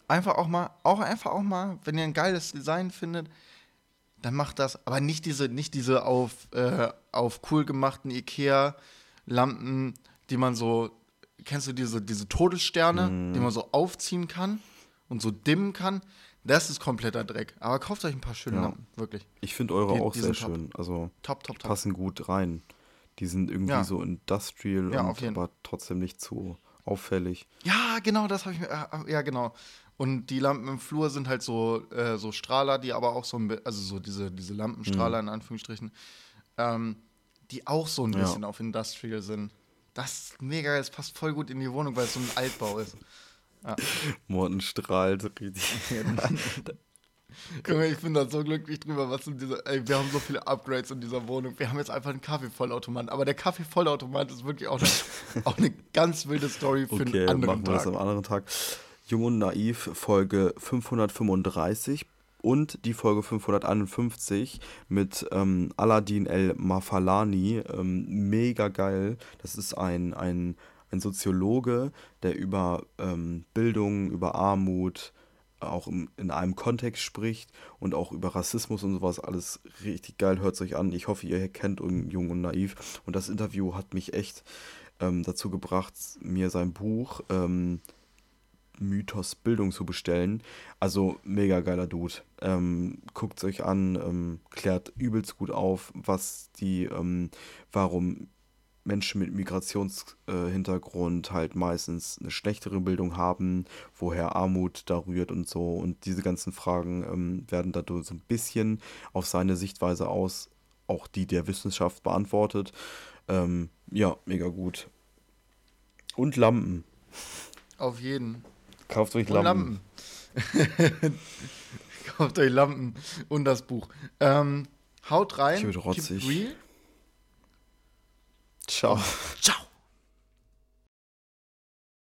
Einfach auch mal, auch einfach auch mal, wenn ihr ein geiles Design findet, dann macht das. Aber nicht diese, nicht diese auf, äh, auf cool gemachten IKEA-Lampen, die man so, kennst du diese, diese Todessterne, Mhm. die man so aufziehen kann und so dimmen kann? Das ist kompletter Dreck. Aber kauft euch ein paar schöne Ja. Lampen, wirklich. Ich finde eure Die- auch sehr top. schön. Also Top, top, top. passen gut rein. Die sind irgendwie Ja. so industrial Ja, und aber trotzdem nicht zu auffällig. Ja, genau, das habe ich mir. äh, Ja, genau. Und die Lampen im Flur sind halt so, äh, so Strahler, die aber auch so ein also so diese, diese Lampenstrahler in Anführungsstrichen, ähm, die auch so ein Ja. bisschen auf Industrial sind. Das ist mega, geil, es passt voll gut in die Wohnung, weil es so ein Altbau ist. Morten strahlt richtig. [laughs] Guck mal, ich bin da so glücklich drüber, was in dieser. Ey, wir haben so viele Upgrades in dieser Wohnung. Wir haben jetzt einfach einen Kaffeevollautomat. Aber der Kaffeevollautomat ist wirklich auch eine, [laughs] auch eine ganz wilde Story für Okay, einen anderen machen wir das Tag. am anderen Tag. Jung und Naiv, Folge 535 und die Folge 551 mit ähm, Aladdin El Mafalani. Ähm, mega geil. Das ist ein, ein, ein Soziologe, der über ähm, Bildung, über Armut, auch im, in einem Kontext spricht und auch über Rassismus und sowas. Alles richtig geil. Hört es euch an. Ich hoffe, ihr kennt Jung und Naiv. Und das Interview hat mich echt ähm, dazu gebracht, mir sein Buch ähm, Mythos Bildung zu bestellen. Also mega geiler Dude. Ähm, Guckt es euch an, ähm, klärt übelst gut auf, was die, ähm, warum Menschen mit Migrationshintergrund halt meistens eine schlechtere Bildung haben, woher Armut da rührt und so. Und diese ganzen Fragen ähm, werden dadurch so ein bisschen auf seine Sichtweise aus, auch die der Wissenschaft beantwortet. Ähm, ja, mega gut. Und Lampen. Auf jeden. Kauft euch Lampen. Lampen. [laughs] Kauft euch Lampen und das Buch. Ähm, haut rein. Ich werd rotzig. Keep real. Ciao.